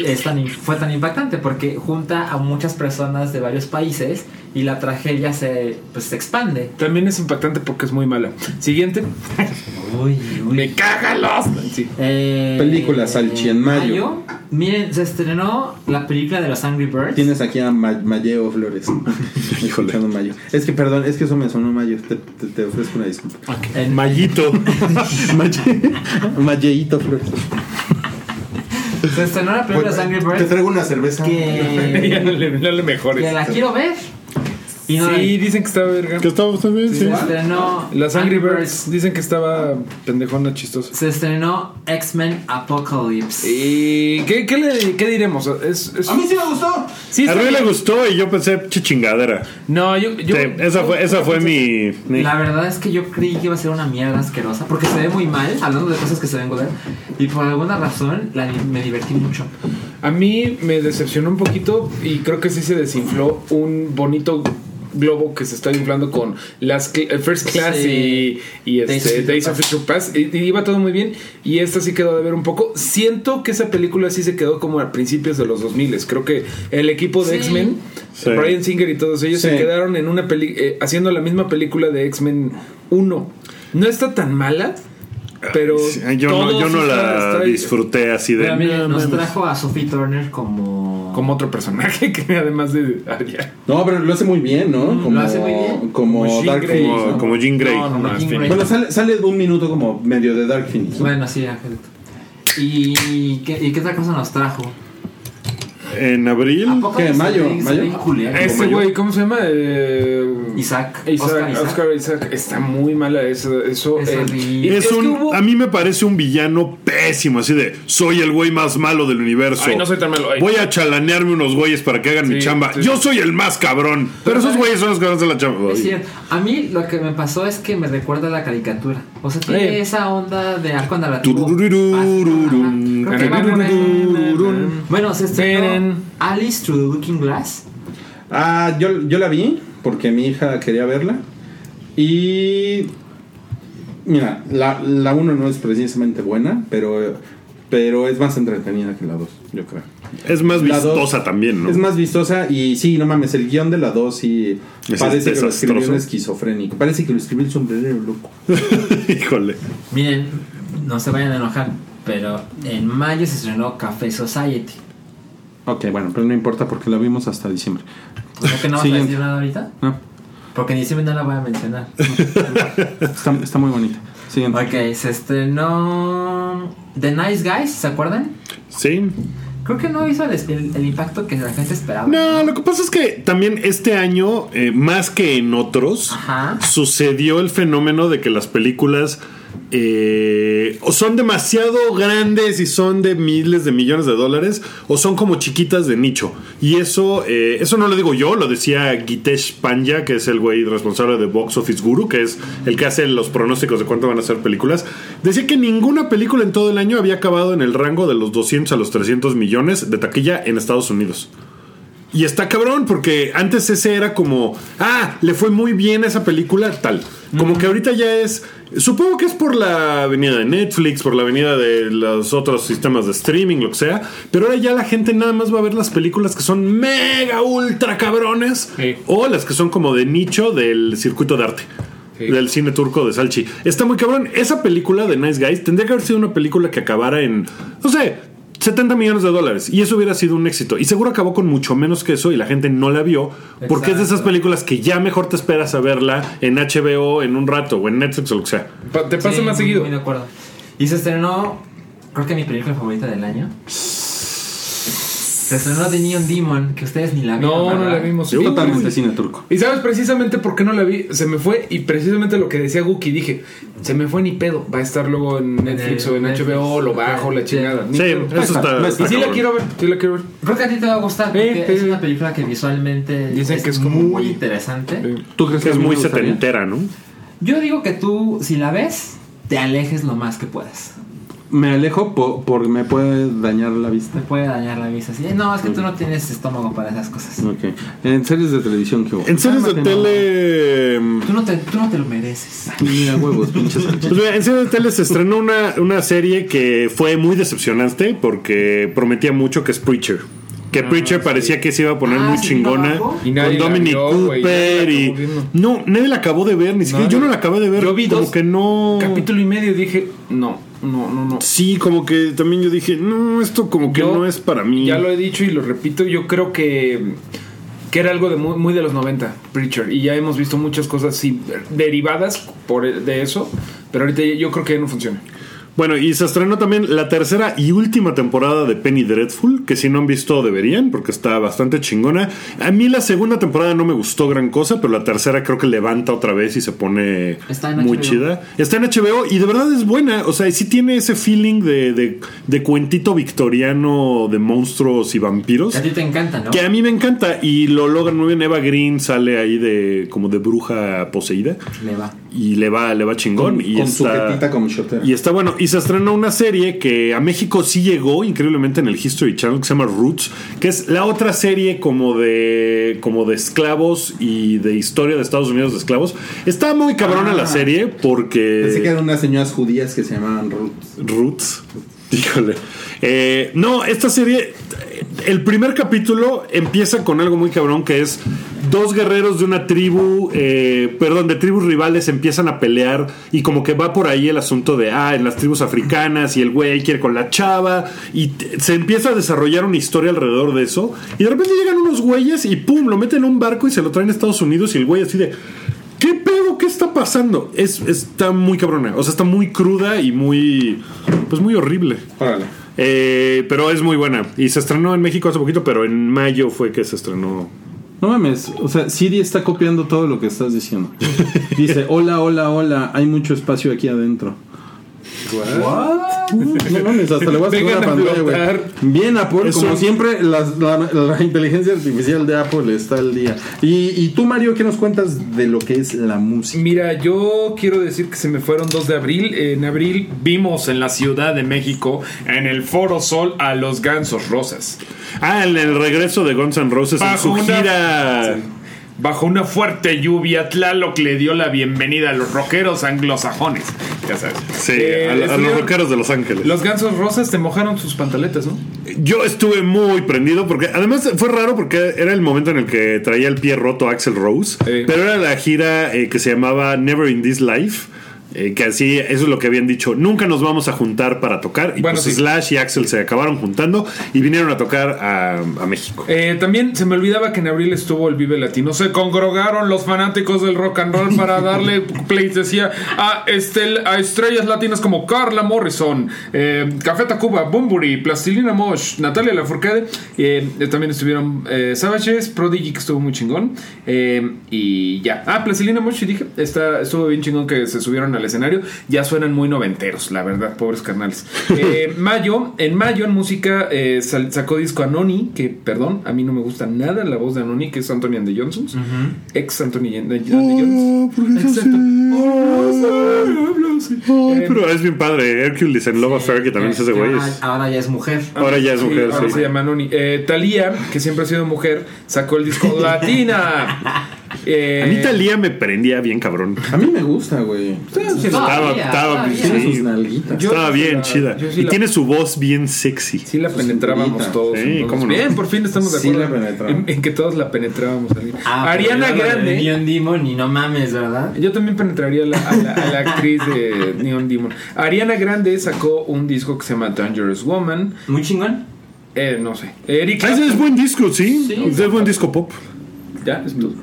es tan, fue tan impactante porque junta a muchas personas de varios países y la tragedia se, pues, se expande. También es impactante porque es muy mala. Siguiente. Uy, uy. Me caga los. Sí. Eh, Película, Salchi, en mayo. Miren, se estrenó la película de los Angry Birds. Tienes aquí a Ma- Mayeo Flores. Mayo. Es que, perdón, es que eso me sonó Mayo. Te, te- te ofrezco una disculpa. En- Mallito. Maye- Mayeíto Flores. Se estrenó la película de los Angry Te traigo una cerveza. que, ya no le, no le mejores. que la quiero ver. Y no la Sí, dicen que estaba verga. que estaba también, sí. Se estrenó Las Angry Birds dicen que estaba pendejona chistosa. Se estrenó X-Men Apocalypse. ¿Y qué, qué, le, qué diremos? Es, es- A mí sí me gustó. sí, A Rui le bien. gustó y yo pensé, "Che chingadera. No, yo. yo Sí, esa fue, esa fue mi. mi- La verdad es que yo creí que iba a ser una mierda asquerosa porque se ve muy mal, hablando de cosas que se ven joder. Y por alguna razón la, me divertí mucho. A mí me decepcionó un poquito y creo que sí se desinfló un bonito globo que se está inflando con las cl- eh, First Class Sí. y, y este, Days of Future Days of Past. Future Past y, y iba todo muy bien y esta sí quedó de ver un poco siento que esa película sí se quedó como a principios de los 2000 creo que el equipo de Sí. X-Men Sí. Brian Singer y todos ellos se quedaron en una peli eh, haciendo la misma película de X-Men 1 no está tan mala pero Sí, Yo no, yo la disfruté así de. "No nos mames". trajo a Sophie Turner como. Como otro personaje que además de Arya No, pero lo hace muy bien, ¿no? Mm, lo hace muy bien. Como, Como Jean Dark Grey. Phoenix, Como, ¿no? como Jean Grey. No, no, no, Como es Jean fin. Grey. Bueno, sale, sale de un minuto como medio de Dark Phoenix. ¿no? Bueno, sí, Ángel. ¿Y qué, ¿Y qué otra cosa nos trajo? En abril. ¿Qué, mayo? ¿Mayo? Ese güey, ¿cómo se llama? Eh, Isaac. Isaac, Oscar Isaac. Oscar Isaac. Está muy mala eso. eso Es eh, Es un, hubo- a mí me parece un villano pésimo, así de soy el güey más malo del universo. Ay, no soy tan malo. Ay. Voy a chalanearme unos güeyes para que hagan mi chamba. sí. Yo soy el más cabrón. Pero esos güeyes son los que van a hacer la chamba. Es cierto. A mí lo que me pasó es que me recuerda a la caricatura. O sea, tiene Eh. esa onda de arco. Tururururum. Bueno, se estrenó Alice Through the Looking Glass. Ah, yo, yo la vi porque mi hija quería verla. Y. Mira, la, la 1 no es precisamente buena, pero, pero es más entretenida que la 2, yo creo. Es más La dos- vistosa también, ¿no? Es más vistosa y sí, no mames, el guion de la 2 sí Es parece que lo escribió un esquizofrénico. Parece que lo escribió el sombrerero loco. Híjole. Miren, no se vayan a enojar, pero en mayo se estrenó Café Society. Ok, bueno, pero no importa porque la vimos hasta diciembre. ¿Por qué no vas a decir nada ahorita? No, Porque en diciembre no la voy a mencionar. está, está muy bonita. Siguiente. Ok, se estrenó The Nice Guys, ¿se acuerdan? Sí. Creo que no hizo el, el- el impacto que la gente esperaba. No, lo que pasa es que también este año, eh, más que en otros, Ajá. sucedió el fenómeno de que las películas eh, o son demasiado grandes y son de miles de millones de dólares, o son como chiquitas de nicho. Y eso, eh, eso no lo digo yo, lo decía Gitesh Panja, que es el güey responsable de Box Office Guru, que es el que hace los pronósticos de cuánto van a ser películas. Decía que ninguna película en todo el año había acabado en el rango de los 200 a los 300 millones de taquilla en Estados Unidos. Y está cabrón, porque antes ese era como, ah, le fue muy bien a esa película, tal. Como que ahorita ya es, supongo que es por la venida de Netflix, por la venida de los otros sistemas de streaming, lo que sea, pero ahora ya la gente nada más va a ver las películas que son mega ultra cabrones Sí. o las que son como de nicho del circuito de arte. Sí. Del cine turco de Salchi. Está muy cabrón. Esa película de Nice Guys tendría que haber sido una película que acabara en, no sé, 70 millones de dólares. Y eso hubiera sido un éxito. Y seguro acabó con mucho menos que eso y la gente no la vio. Porque es de esas películas que ya mejor te esperas a verla en HBO en un rato o en Netflix o lo que sea. Pa- Te pasa Sí, más muy- seguido. Muy de acuerdo. Y se estrenó, creo que mi película favorita del año. Se estrenó The Neon Demon, que ustedes ni la vieron. No, no la vimos. Yo totalmente cine turco. Y sabes precisamente por qué no la vi, se me fue y precisamente lo que decía Guki, dije, se me fue ni pedo, va a estar luego en Netflix o en Netflix. HBO, lo bajo, la chingada. Sí, pedo. eso está. Y sí la quiero ver, sí la quiero ver. Creo que a ti te va a gustar, es una película que visualmente Dicen es, que es como muy interesante. ¿Tú crees Que es muy setentera, ¿no? Yo digo que tú, si la ves, te alejes lo más que puedas. Me alejo po- porque me puede dañar la vista. Te puede dañar la vista. Así, no, es que tú no tienes estómago para esas cosas. Ok. En series de televisión, ¿qué hubo? En series de no. tele. Tú no te, tú no te lo mereces. Mira, huevos, pinches. Pues mira, en serie de tele se estrenó una, una serie que fue muy decepcionante porque prometía mucho que es Preacher. Que Preacher parecía que se iba a poner Ah, muy ¿se vino chingona. Y con Dominic vio, Cooper y. No, nadie la acabó de ver, ni siquiera. Nadie. Yo no la acabé de ver. Yo vi como dos que no. Capítulo y medio dije, no, no, no, no. Sí, como que también yo dije, no, esto como que Yo no es para mí. Ya lo he dicho y lo repito, yo creo que que era algo de muy, muy de los 90, Preacher, y ya hemos visto muchas cosas sí, derivadas por de eso, pero ahorita yo creo que ya no funciona. Bueno, y se estrenó también la tercera y última temporada de Penny Dreadful, que si no han visto deberían, porque está bastante chingona. A mí la segunda temporada no me gustó gran cosa, pero la tercera creo que levanta otra vez y se pone muy HBO. chida. Está en HBO y de verdad es buena, o sea, sí tiene ese feeling de, de, de cuentito victoriano de monstruos y vampiros. Que a ti te encanta, ¿no? Que a mí me encanta y lo logran muy bien. Eva Green sale ahí de como de bruja poseída Le va. Y le va, le va chingón. Con, y con su está, jetita como shotera. y está bueno. Y se estrenó una serie que a México sí llegó increíblemente en el History Channel que se llama Roots, que es la otra serie como de como de esclavos y de historia de Estados Unidos de esclavos. Está muy cabrona Ah. la serie porque Pensé que eran unas señoras judías que se llamaban Ruth. Roots. Híjole. Eh, no, esta serie, el primer capítulo empieza con algo muy cabrón que es dos guerreros de una tribu, eh, perdón, de tribus rivales empiezan a pelear y como que va por ahí el asunto de, ah, en las tribus africanas y el güey quiere con la chava y se empieza a desarrollar una historia alrededor de eso y de repente llegan unos güeyes y pum, lo meten en un barco y se lo traen a Estados Unidos y el güey así de... ¿Qué pedo? ¿Qué está pasando? Es, está muy cabrona. O sea, está muy cruda y muy. Pues muy horrible. Órale. Eh, pero es muy buena. Y se estrenó en México hace poquito, pero en mayo fue que se estrenó. No mames, o sea, Siri está copiando todo lo que estás diciendo. Dice, hola, hola, hola, hay mucho espacio aquí adentro. ¿What? No mames, hasta le voy a una a pantalla, güey. Bien, Apple, como siempre, la, la inteligencia artificial de Apple está al día. Y, y tú, Mario, ¿qué nos cuentas de lo que es la música? Mira, yo quiero decir que se me fueron 2 de abril. En abril vimos en la Ciudad de México, en el Foro Sol, a los Gansos Rosas. Ah, en el regreso de Guns N' Roses en su una- gira. Sí. Bajo una fuerte lluvia, Tlaloc le dio la bienvenida a los rockeros anglosajones. Ya sabes. Sí, Eh, a, a los rockeros de Los Ángeles. Los gansos rosas te mojaron sus pantaletas, ¿no? Yo estuve muy prendido porque además fue raro porque era el momento en el que traía el pie roto Axel Rose, pero era la gira eh, que se llamaba Never in This Life. Eh, que así, eso es lo que habían dicho. Nunca nos vamos a juntar para tocar. Y Bueno, pues sí. Slash y Axel se acabaron juntando y vinieron a tocar a, a México. Eh, también se me olvidaba que en abril estuvo el Vive Latino. Se congregaron los fanáticos del rock and roll para darle pleitesía a, estel- a estrellas latinas como Carla Morrison, eh, Café Tacuba, Bumburi, Plastilina Mosh, Natalia Lafourcade. Eh, también estuvieron eh, Savages, Prodigy, que estuvo muy chingón. y ya. Ah, Plastilina Mosh, sí dije. Está, estuvo bien chingón que se subieron al escenario. Ya suenan muy noventeros, la verdad, pobres carnales. Eh, mayo, en mayo en música eh, sacó disco Anoni, que perdón, a mí no me gusta nada la voz de Anoni, que es Anthony and the Johnsons. Ex Anthony and the, Johnsons. Oh. Ay, Eh, pero es bien padre. Hercules en Love Affair, que también es ese güey. Ah, Ahora ya es mujer. Ahora ya es Sí, mujer, ahora sí. se llama Anoni. Eh, Thalía, que siempre ha sido mujer, sacó el disco Latina. Eh, A mí Talía me prendía bien cabrón. A mí me gusta, güey. Estaba, sí, sus nalguitas. Bien la- chida. sí y la- tiene su voz bien sexy. Sí la penetrábamos todos. Sí, entonces. cómo no. Bien, por fin estamos de Sí acuerdo la en, en que todos la penetrábamos. Ah, Ariana Grande. Neon Demon y no mames, ¿verdad? Yo también penetraría a la, a la- a la actriz de Neon Demon. Ariana Grande sacó un disco que se llama Dangerous Woman. Muy chingón. Eh, no sé. Eric Ah, ese es buen disco, sí. Es buen disco pop. Ya, es todo.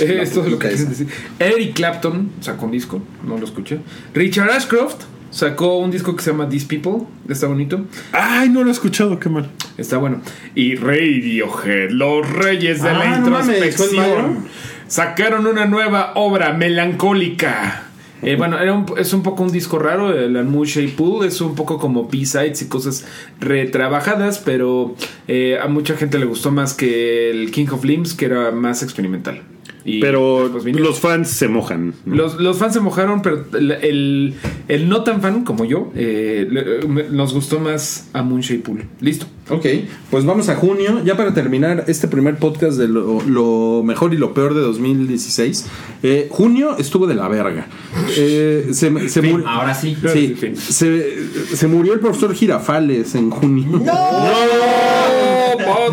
Eh, es lo que quise decir. Eric Clapton sacó un disco, no lo escuché. Richard Ashcroft sacó un disco que se llama These People. Está bonito. Ay, no lo he escuchado, qué mal. Está bueno. Y Radiohead, los reyes de la Ah, no mames, ¿fue en introspección, sacaron una nueva obra melancólica. Eh, bueno, era un- es un poco un disco raro, el Anmusha Pool, es un poco como B-sides y cosas retrabajadas, pero eh, a mucha gente le gustó más que el King of Limbs, que era más experimental. Y Pero pues, los fans se mojan. ¿no? los, los fans se mojaron, pero el, el, el no tan fan como yo eh, le- nos gustó más a Moonshade Pool. Listo. Ok, pues vamos a junio, ya para terminar este primer podcast de lo, lo mejor y lo peor de 2016. Eh, junio estuvo de la verga. Eh, se se Fin, murió- ahora sí. Sí, se, se murió el profesor Girafales en junio.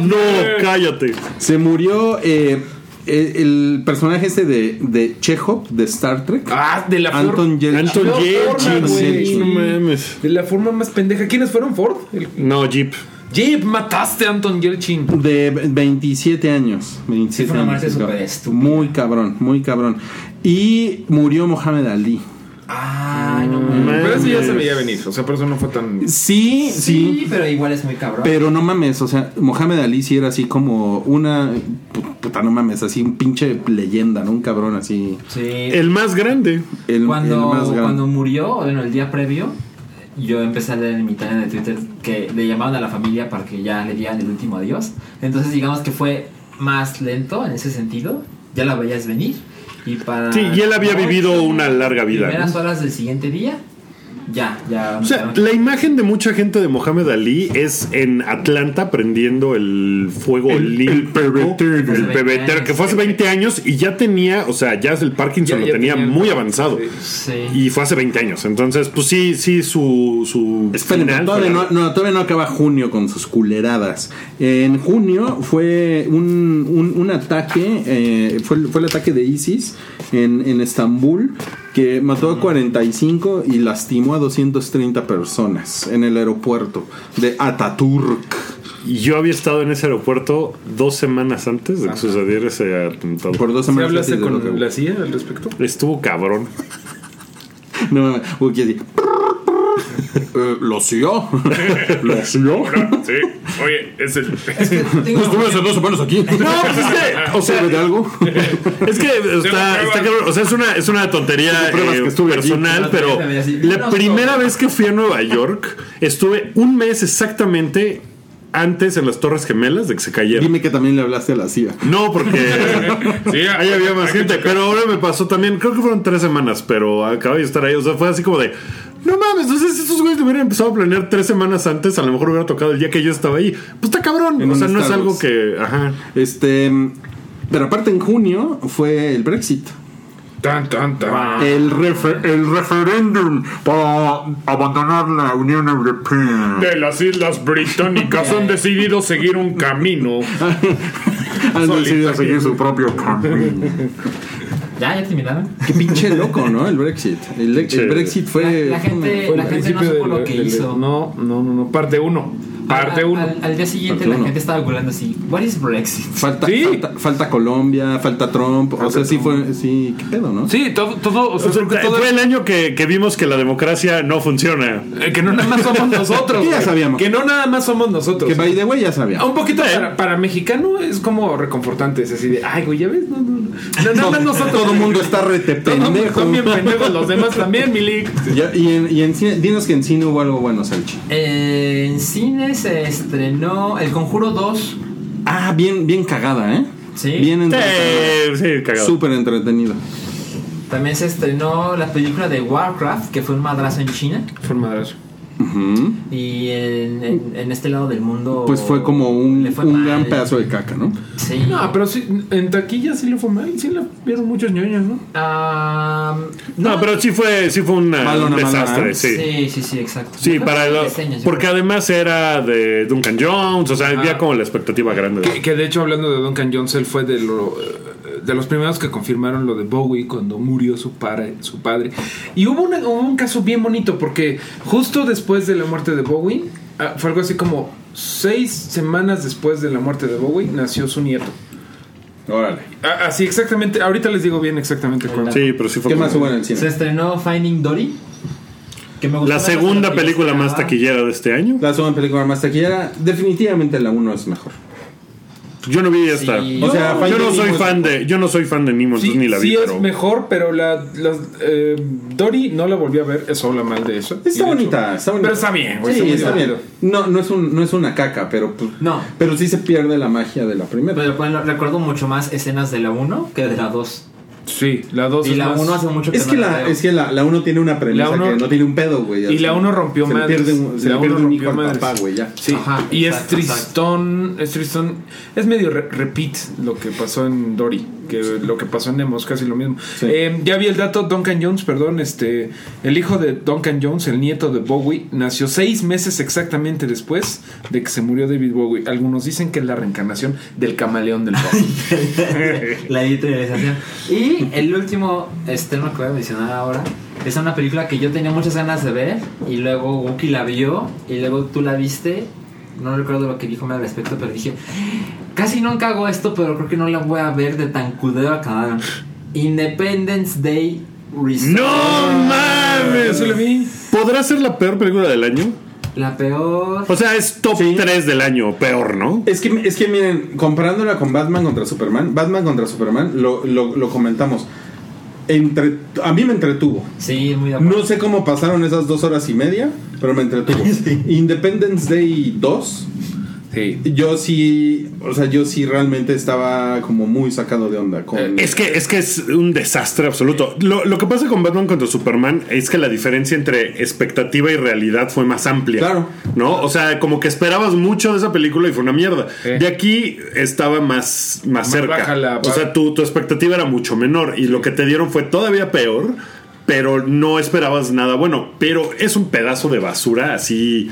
No, cállate. Se murió eh, el, el personaje este de, de Chekhov, de Star Trek. Ah, de la Anton Yelchin. Anton No, Yelchin, no mames. De la forma más pendeja. ¿Quiénes fueron? ¿Ford? El- No, Jeep. Jeep, mataste a Anton Yelchin. De 27 años. 27 Sí, fue una muerte años. Muy cabrón, muy cabrón. Y murió Mohamed Ali. Ay, no mames. Pero eso ya se veía venir. O sea, por eso no fue tan. Sí, sí. Sí, pero igual es muy cabrón. Pero no mames, o sea, Mohamed Ali sí era así como una. pu- Puta, no mames, así un pinche leyenda, ¿no? Un cabrón así. sí. El más grande. El, cuando, el más grande. cuando murió, bueno, el día previo, yo empecé a leer en mi timeline de Twitter que le llamaban a la familia para que ya le dieran el último adiós. Entonces, digamos que fue más lento en ese sentido. Ya la veías venir. Y para. Sí, y él había vivido una larga vida, Primeras ¿no? horas del siguiente día, ya, ya. O sea, la imagen de mucha gente de Mohamed Ali es en Atlanta prendiendo el fuego. El 20 pebetero, años. que fue hace 20 años y ya tenía, o sea, ya el Parkinson Ya- lo ya tenía tenía- muy avanzado. Sí. Y fue hace 20 años. Entonces, pues sí, sí, su. su Esperen, final todavía no, no, todavía no acaba junio con sus culeradas. En junio fue un, un, un ataque, eh, fue, fue el ataque de ISIS en, en Estambul, que mató a 45 y lastimó a 230 personas en el aeropuerto de Ataturk. Y yo había estado en ese aeropuerto dos semanas antes de que sucediera ese atentado. Por dos ¿Sí semanas. hablaste antes de lo con que- la CIA al respecto? Estuvo cabrón. No, así. Eh, ¿Lo siguió? ¿Lo siguió? Sí. Oye, es el. Tengo- Estuve hace dos semanas aquí. No, pues es que, o sea, ¿Sabe de algo? Es que está, está cabrón. O sea, es una, es una tontería pruebas eh, que estuve personal, allí. pero la primera vez que fui a Nueva York, estuve un mes exactamente antes en las Torres Gemelas de que se cayeron. Dime que también le hablaste a la CIA. No, porque Sí, ahí había más gente, pero ahora me pasó también, creo que fueron tres semanas, pero acabo de estar ahí, o sea, fue así como de, no mames, entonces estos güeyes hubieran empezado a planear tres semanas antes, a lo mejor hubiera tocado el día que yo estaba ahí. Pues está cabrón, En o sea, no es algo que, ajá. Este. Pero aparte en junio fue el Brexit. Tan, tan, tan. El refer- el referéndum para abandonar la Unión Europea. De las Islas Británicas han decidido seguir un camino. han decidido seguir su propio camino. ¿Ya? ¿Ya terminaron? Qué pinche loco, ¿no? El Brexit. El. Brexit fue. La- la gente- Fue la el gente no principio supo lo del- que del- hizo. No, no, no, no. Parte 1. Parte Al- 1. Al, al día siguiente la uno. gente estaba googlando así, ¿What is Brexit? Falta, Sí. falta, falta Colombia, falta Trump. o sea, sí fue. Sí, qué pedo, ¿no? Sí, todo, todo, o sea, O sea, creo que todo fue el año que, que vimos que la democracia no funciona. eh, que no nada más somos nosotros. Que ya sabíamos. Que no nada más somos nosotros. Que by the way ya sabía. Un poquito para, para mexicano es como reconfortante. Es así de, ay, güey, ya ves, no, no, no. No, nada más nosotros. Todo el mundo está rete pendejo. Son bien pendejos los demás también, Milik. Y en, y en cine, dinos que en cine hubo algo bueno, Salchi. Eh, en cine se estrenó El Conjuro 2. Ah, bien, bien cagada, ¿eh? Sí. Bien entretenida. Sí, sí, cagado. Súper entretenido. También se estrenó la película de Warcraft, que fue un madrazo en China. Forma Y en, en- en este lado del mundo. Pues fue como un, le fue un gran pedazo de caca, ¿no? Sí. No, pero sí, en taquilla sí le fue mal. Sí la vieron muchos ñoños, ¿no? Ah, No, pero sí fue, sí fue una- un desastre, malona. sí. Sí, sí, sí, sí, exacto. Creo para lo- yo porque creo. además era de Duncan Jones, o sea, había como la expectativa grande. Que, que de hecho, hablando de Duncan Jones, él fue de, lo, eh, de los primeros que confirmaron lo de Bowie cuando murió su, padre su padre. Y hubo, una- hubo un caso bien bonito porque justo después de la muerte de Bowie, ah, fue algo así como seis semanas después de la muerte de Bowie, nació su nieto. Órale. Ah, Así exactamente, ahorita les digo bien exactamente cuándo. Sí, pero sí fue ¿Qué más hubo en el Se cine? estrenó Finding Dory. Que me gustó la segunda película más taquillera de este año. La segunda película más taquillera. Definitivamente la 1 es mejor. Yo no vi esta. Sí. O sea, yo no soy Nemo es fan de, yo no soy fan de Nemo, Sí, ni la vi. sí pero- es mejor, pero la, las, eh, Dory no la volví a ver, eso habla mal de eso. Está bonita, hecho- está bonita. Pero está bien, güey. Sí, está bien. No, no es, un, no es una caca, pero, pues, No. pero sí se pierde la magia de la primera. Pero bueno, recuerdo mucho más escenas de la 1 que de la 2. Sí, la 2 Y la 1 hace mucho que Es no que, la la, es que la, la uno tiene una premisa La uno- que no tiene un pedo, güey. Y la uno rompió se le madres. pierde un, se La le pierde uno un hijo rompió al papá, güey, ya. Sí, Ajá, y exacto, es tristón, es tristón, es medio re- repeat lo que pasó en Dory, que lo que pasó en Nemo es casi lo mismo. Sí. Eh, ya vi el dato, Duncan Jones, perdón, este, el hijo de Duncan Jones, el nieto de Bowie, nació seis meses exactamente después de que se murió David Bowie. Algunos dicen que es la reencarnación del camaleón del pop. la editorialización. Y el último estreno que voy a mencionar ahora es una película que yo tenía muchas ganas de ver y luego Wookie la vio y luego tú la viste. No recuerdo lo que dijo al respecto, pero dije, casi nunca hago esto, pero creo que no la voy a ver de tan culero acá. Independence Day Resurgence. ¡No mames! Lo vi. ¿Podrá ser la peor película del año? La peor. O sea, es top Sí. 3 del año, peor, ¿no? Es que, es que miren, comparándola con Batman contra Superman, Batman contra Superman, lo, lo, lo comentamos. Entre, a mí me entretuvo. Sí, muy de acuerdo. No sé cómo pasaron esas dos horas y media, pero me entretuvo. Independence Day 2, Sí. yo sí, o sea, yo sí realmente estaba como muy sacado de onda con... Eh, Es que, es que es un desastre absoluto. Lo, lo que pasa con Batman contra Superman es que la diferencia entre expectativa y realidad fue más amplia. Claro. ¿No? O sea, como que esperabas mucho de esa película y fue una mierda. Sí. De aquí estaba más, más, Más cerca. la- o sea, tu, tu expectativa era mucho menor y lo que te dieron fue todavía peor, pero no esperabas nada bueno. Pero es un pedazo de basura así.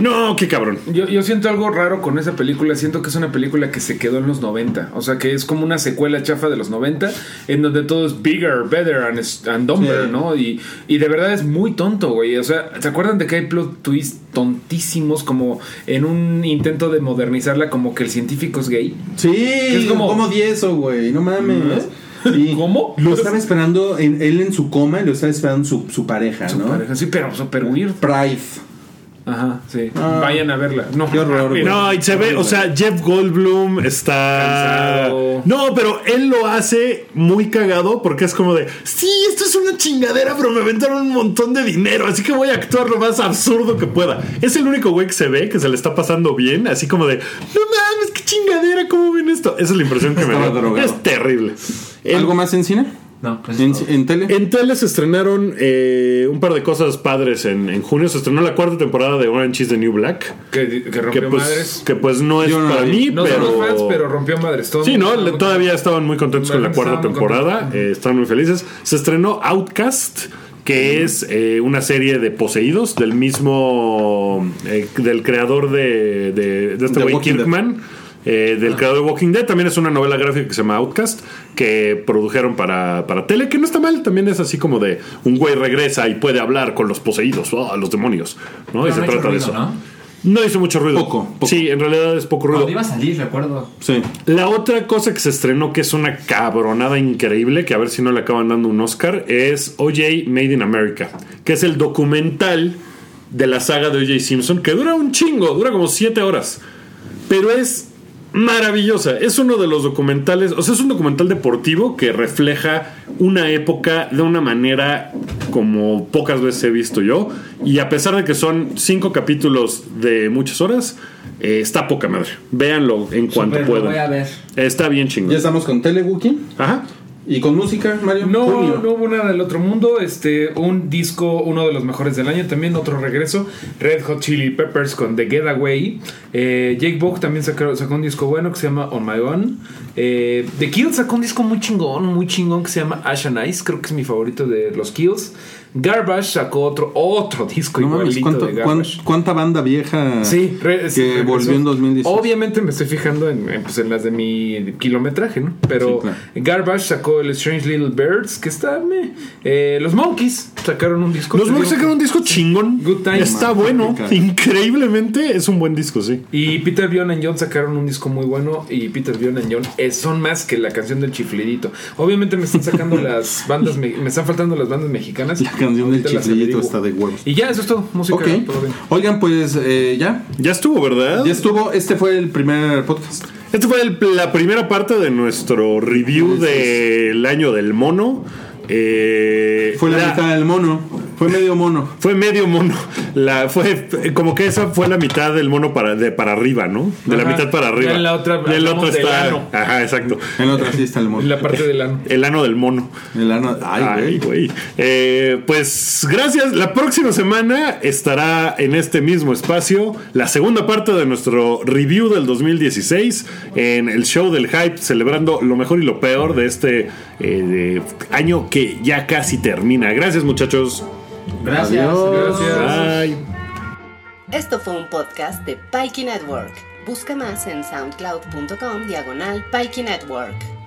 No, qué cabrón. Yo, yo siento algo raro con esa película. Siento que es una película que se quedó en los 90. O sea, que es como una secuela chafa de los 90, en donde todo es bigger, better and, and dumber, Sí. ¿no? Y, y de verdad es muy tonto, güey. O sea, ¿se acuerdan de que hay plot twists tontísimos como en un intento de modernizarla como que el científico es gay? Sí, es como- como 10 eso, güey, no mames. Y ¿Cómo? Lo estaba esperando en- él en su coma y lo estaba esperando su, su pareja, Su ¿no? pareja, Sí, pero super weird. Pride. Ajá, sí. Ah. Vayan a verla. No, Qué horror, güey. No, y se ve, o sea, Jeff Goldblum está. Cansado. No, pero él lo hace muy cagado porque es como de. Sí, esto es una chingadera, pero me aventaron un montón de dinero, así que voy a actuar lo más absurdo que pueda. Es el único güey que se ve que se le está pasando bien, así como de. No mames, qué chingadera, ¿cómo ven esto? Esa es la impresión que me da. Es terrible. El- ¿Algo más en cine? No, eso ¿En, tele? En tele se estrenaron eh, un par de cosas padres en, en junio. Se estrenó la cuarta temporada de Orange is the New Black. Que, que rompió Que pues, madres. que pues no es no para mí, No pero... somos fans, pero rompió madres. Todo Sí, ¿no? Le- Todavía estaban muy contentos con la cuarta temporada. eh, estaban muy felices. Se estrenó Outcast, que es eh, una serie de poseídos del mismo. eh, del creador de, de, de este güey. Kirkman. eh, del creador de Walking Dead. También es una novela gráfica que se llama Outcast. Que produjeron para, para tele. Que no está mal. También es así como de un güey regresa y puede hablar con los poseídos. oh, los demonios. ¿no? y Pero se no trata de ruido, eso. ¿no? No hizo mucho ruido. Poco, poco. Sí, en realidad es poco ruido. Cuando iba a salir, recuerdo. Sí. La otra cosa que se estrenó que es una cabronada increíble, que a ver si no le acaban dando un Oscar, es OJ Made in America, que es el documental de la saga de OJ Simpson, que dura un chingo, dura como siete horas, pero es maravillosa. Es uno de los documentales, o sea, es un documental deportivo que refleja una época de una manera como pocas veces he visto yo, y a pesar de que son cinco capítulos de muchas horas, eh, está poca madre. Véanlo en cuanto puedan. voy a ver. Está bien chingón. Ya estamos con tele, Wookie. Ajá. ¿Y con música, Mario? No, Junio. no hubo nada del otro mundo. Este, un disco, uno de los mejores del año. También otro regreso. Red Hot Chili Peppers con The Getaway. Eh, Jake Bog también sacó, sacó un disco bueno que se llama On My Own. Eh, The Kills sacó un disco muy chingón, muy chingón que se llama Ash and Ice. Creo que es mi favorito de los Kills. Garbage sacó otro, otro disco No igualito ¿cuánto- de Garbage. ¿cuánta banda vieja Sí, re- sí, que regresó. volvió en 2018? Obviamente me estoy fijando en, en, pues, en las de mi kilometraje, ¿no? Pero Sí, claro. Garbage sacó el Strange Little Birds, que está. Eh, los Monkeys sacaron un disco. Los Monkeys sacaron un disco chingón. Good Time. Está Man, bueno. Increíblemente es un buen disco, sí. Y Peter Bjorn and John sacaron un disco muy bueno. Y Peter Bjorn and John eh, son más que la canción del chiflidito. Obviamente me están sacando las bandas, me, me están faltando las bandas mexicanas. Canción del averiguo. está de huevos. Y ya, eso es todo. Música. Ok. todo bien. Oigan, pues eh, ya. Ya estuvo, ¿verdad? Ya estuvo. Este fue el primer podcast. Esta fue el- la primera parte de nuestro review del año del mono. Eh, Fue la, mitad del mono. Fue medio mono. Fue medio mono. La, fue como que esa fue la mitad del mono para, de para arriba, ¿no? De la mitad para arriba. En la otra Y otra del está. ano. Ajá, exacto. En la otra sí está el mono. La parte del ano. El ano del mono. El ano- Ay, Ay, güey. güey. Eh, pues gracias. La próxima semana estará en este mismo espacio la segunda parte de nuestro review del 2016 en el show del hype, celebrando lo mejor y lo peor de este eh, de año que ya casi termina. Gracias, muchachos. Gracias. Adiós. Gracias. Bye. Esto fue un podcast de Pikey Network. Busca más en soundcloud.com diagonal Pikey Network.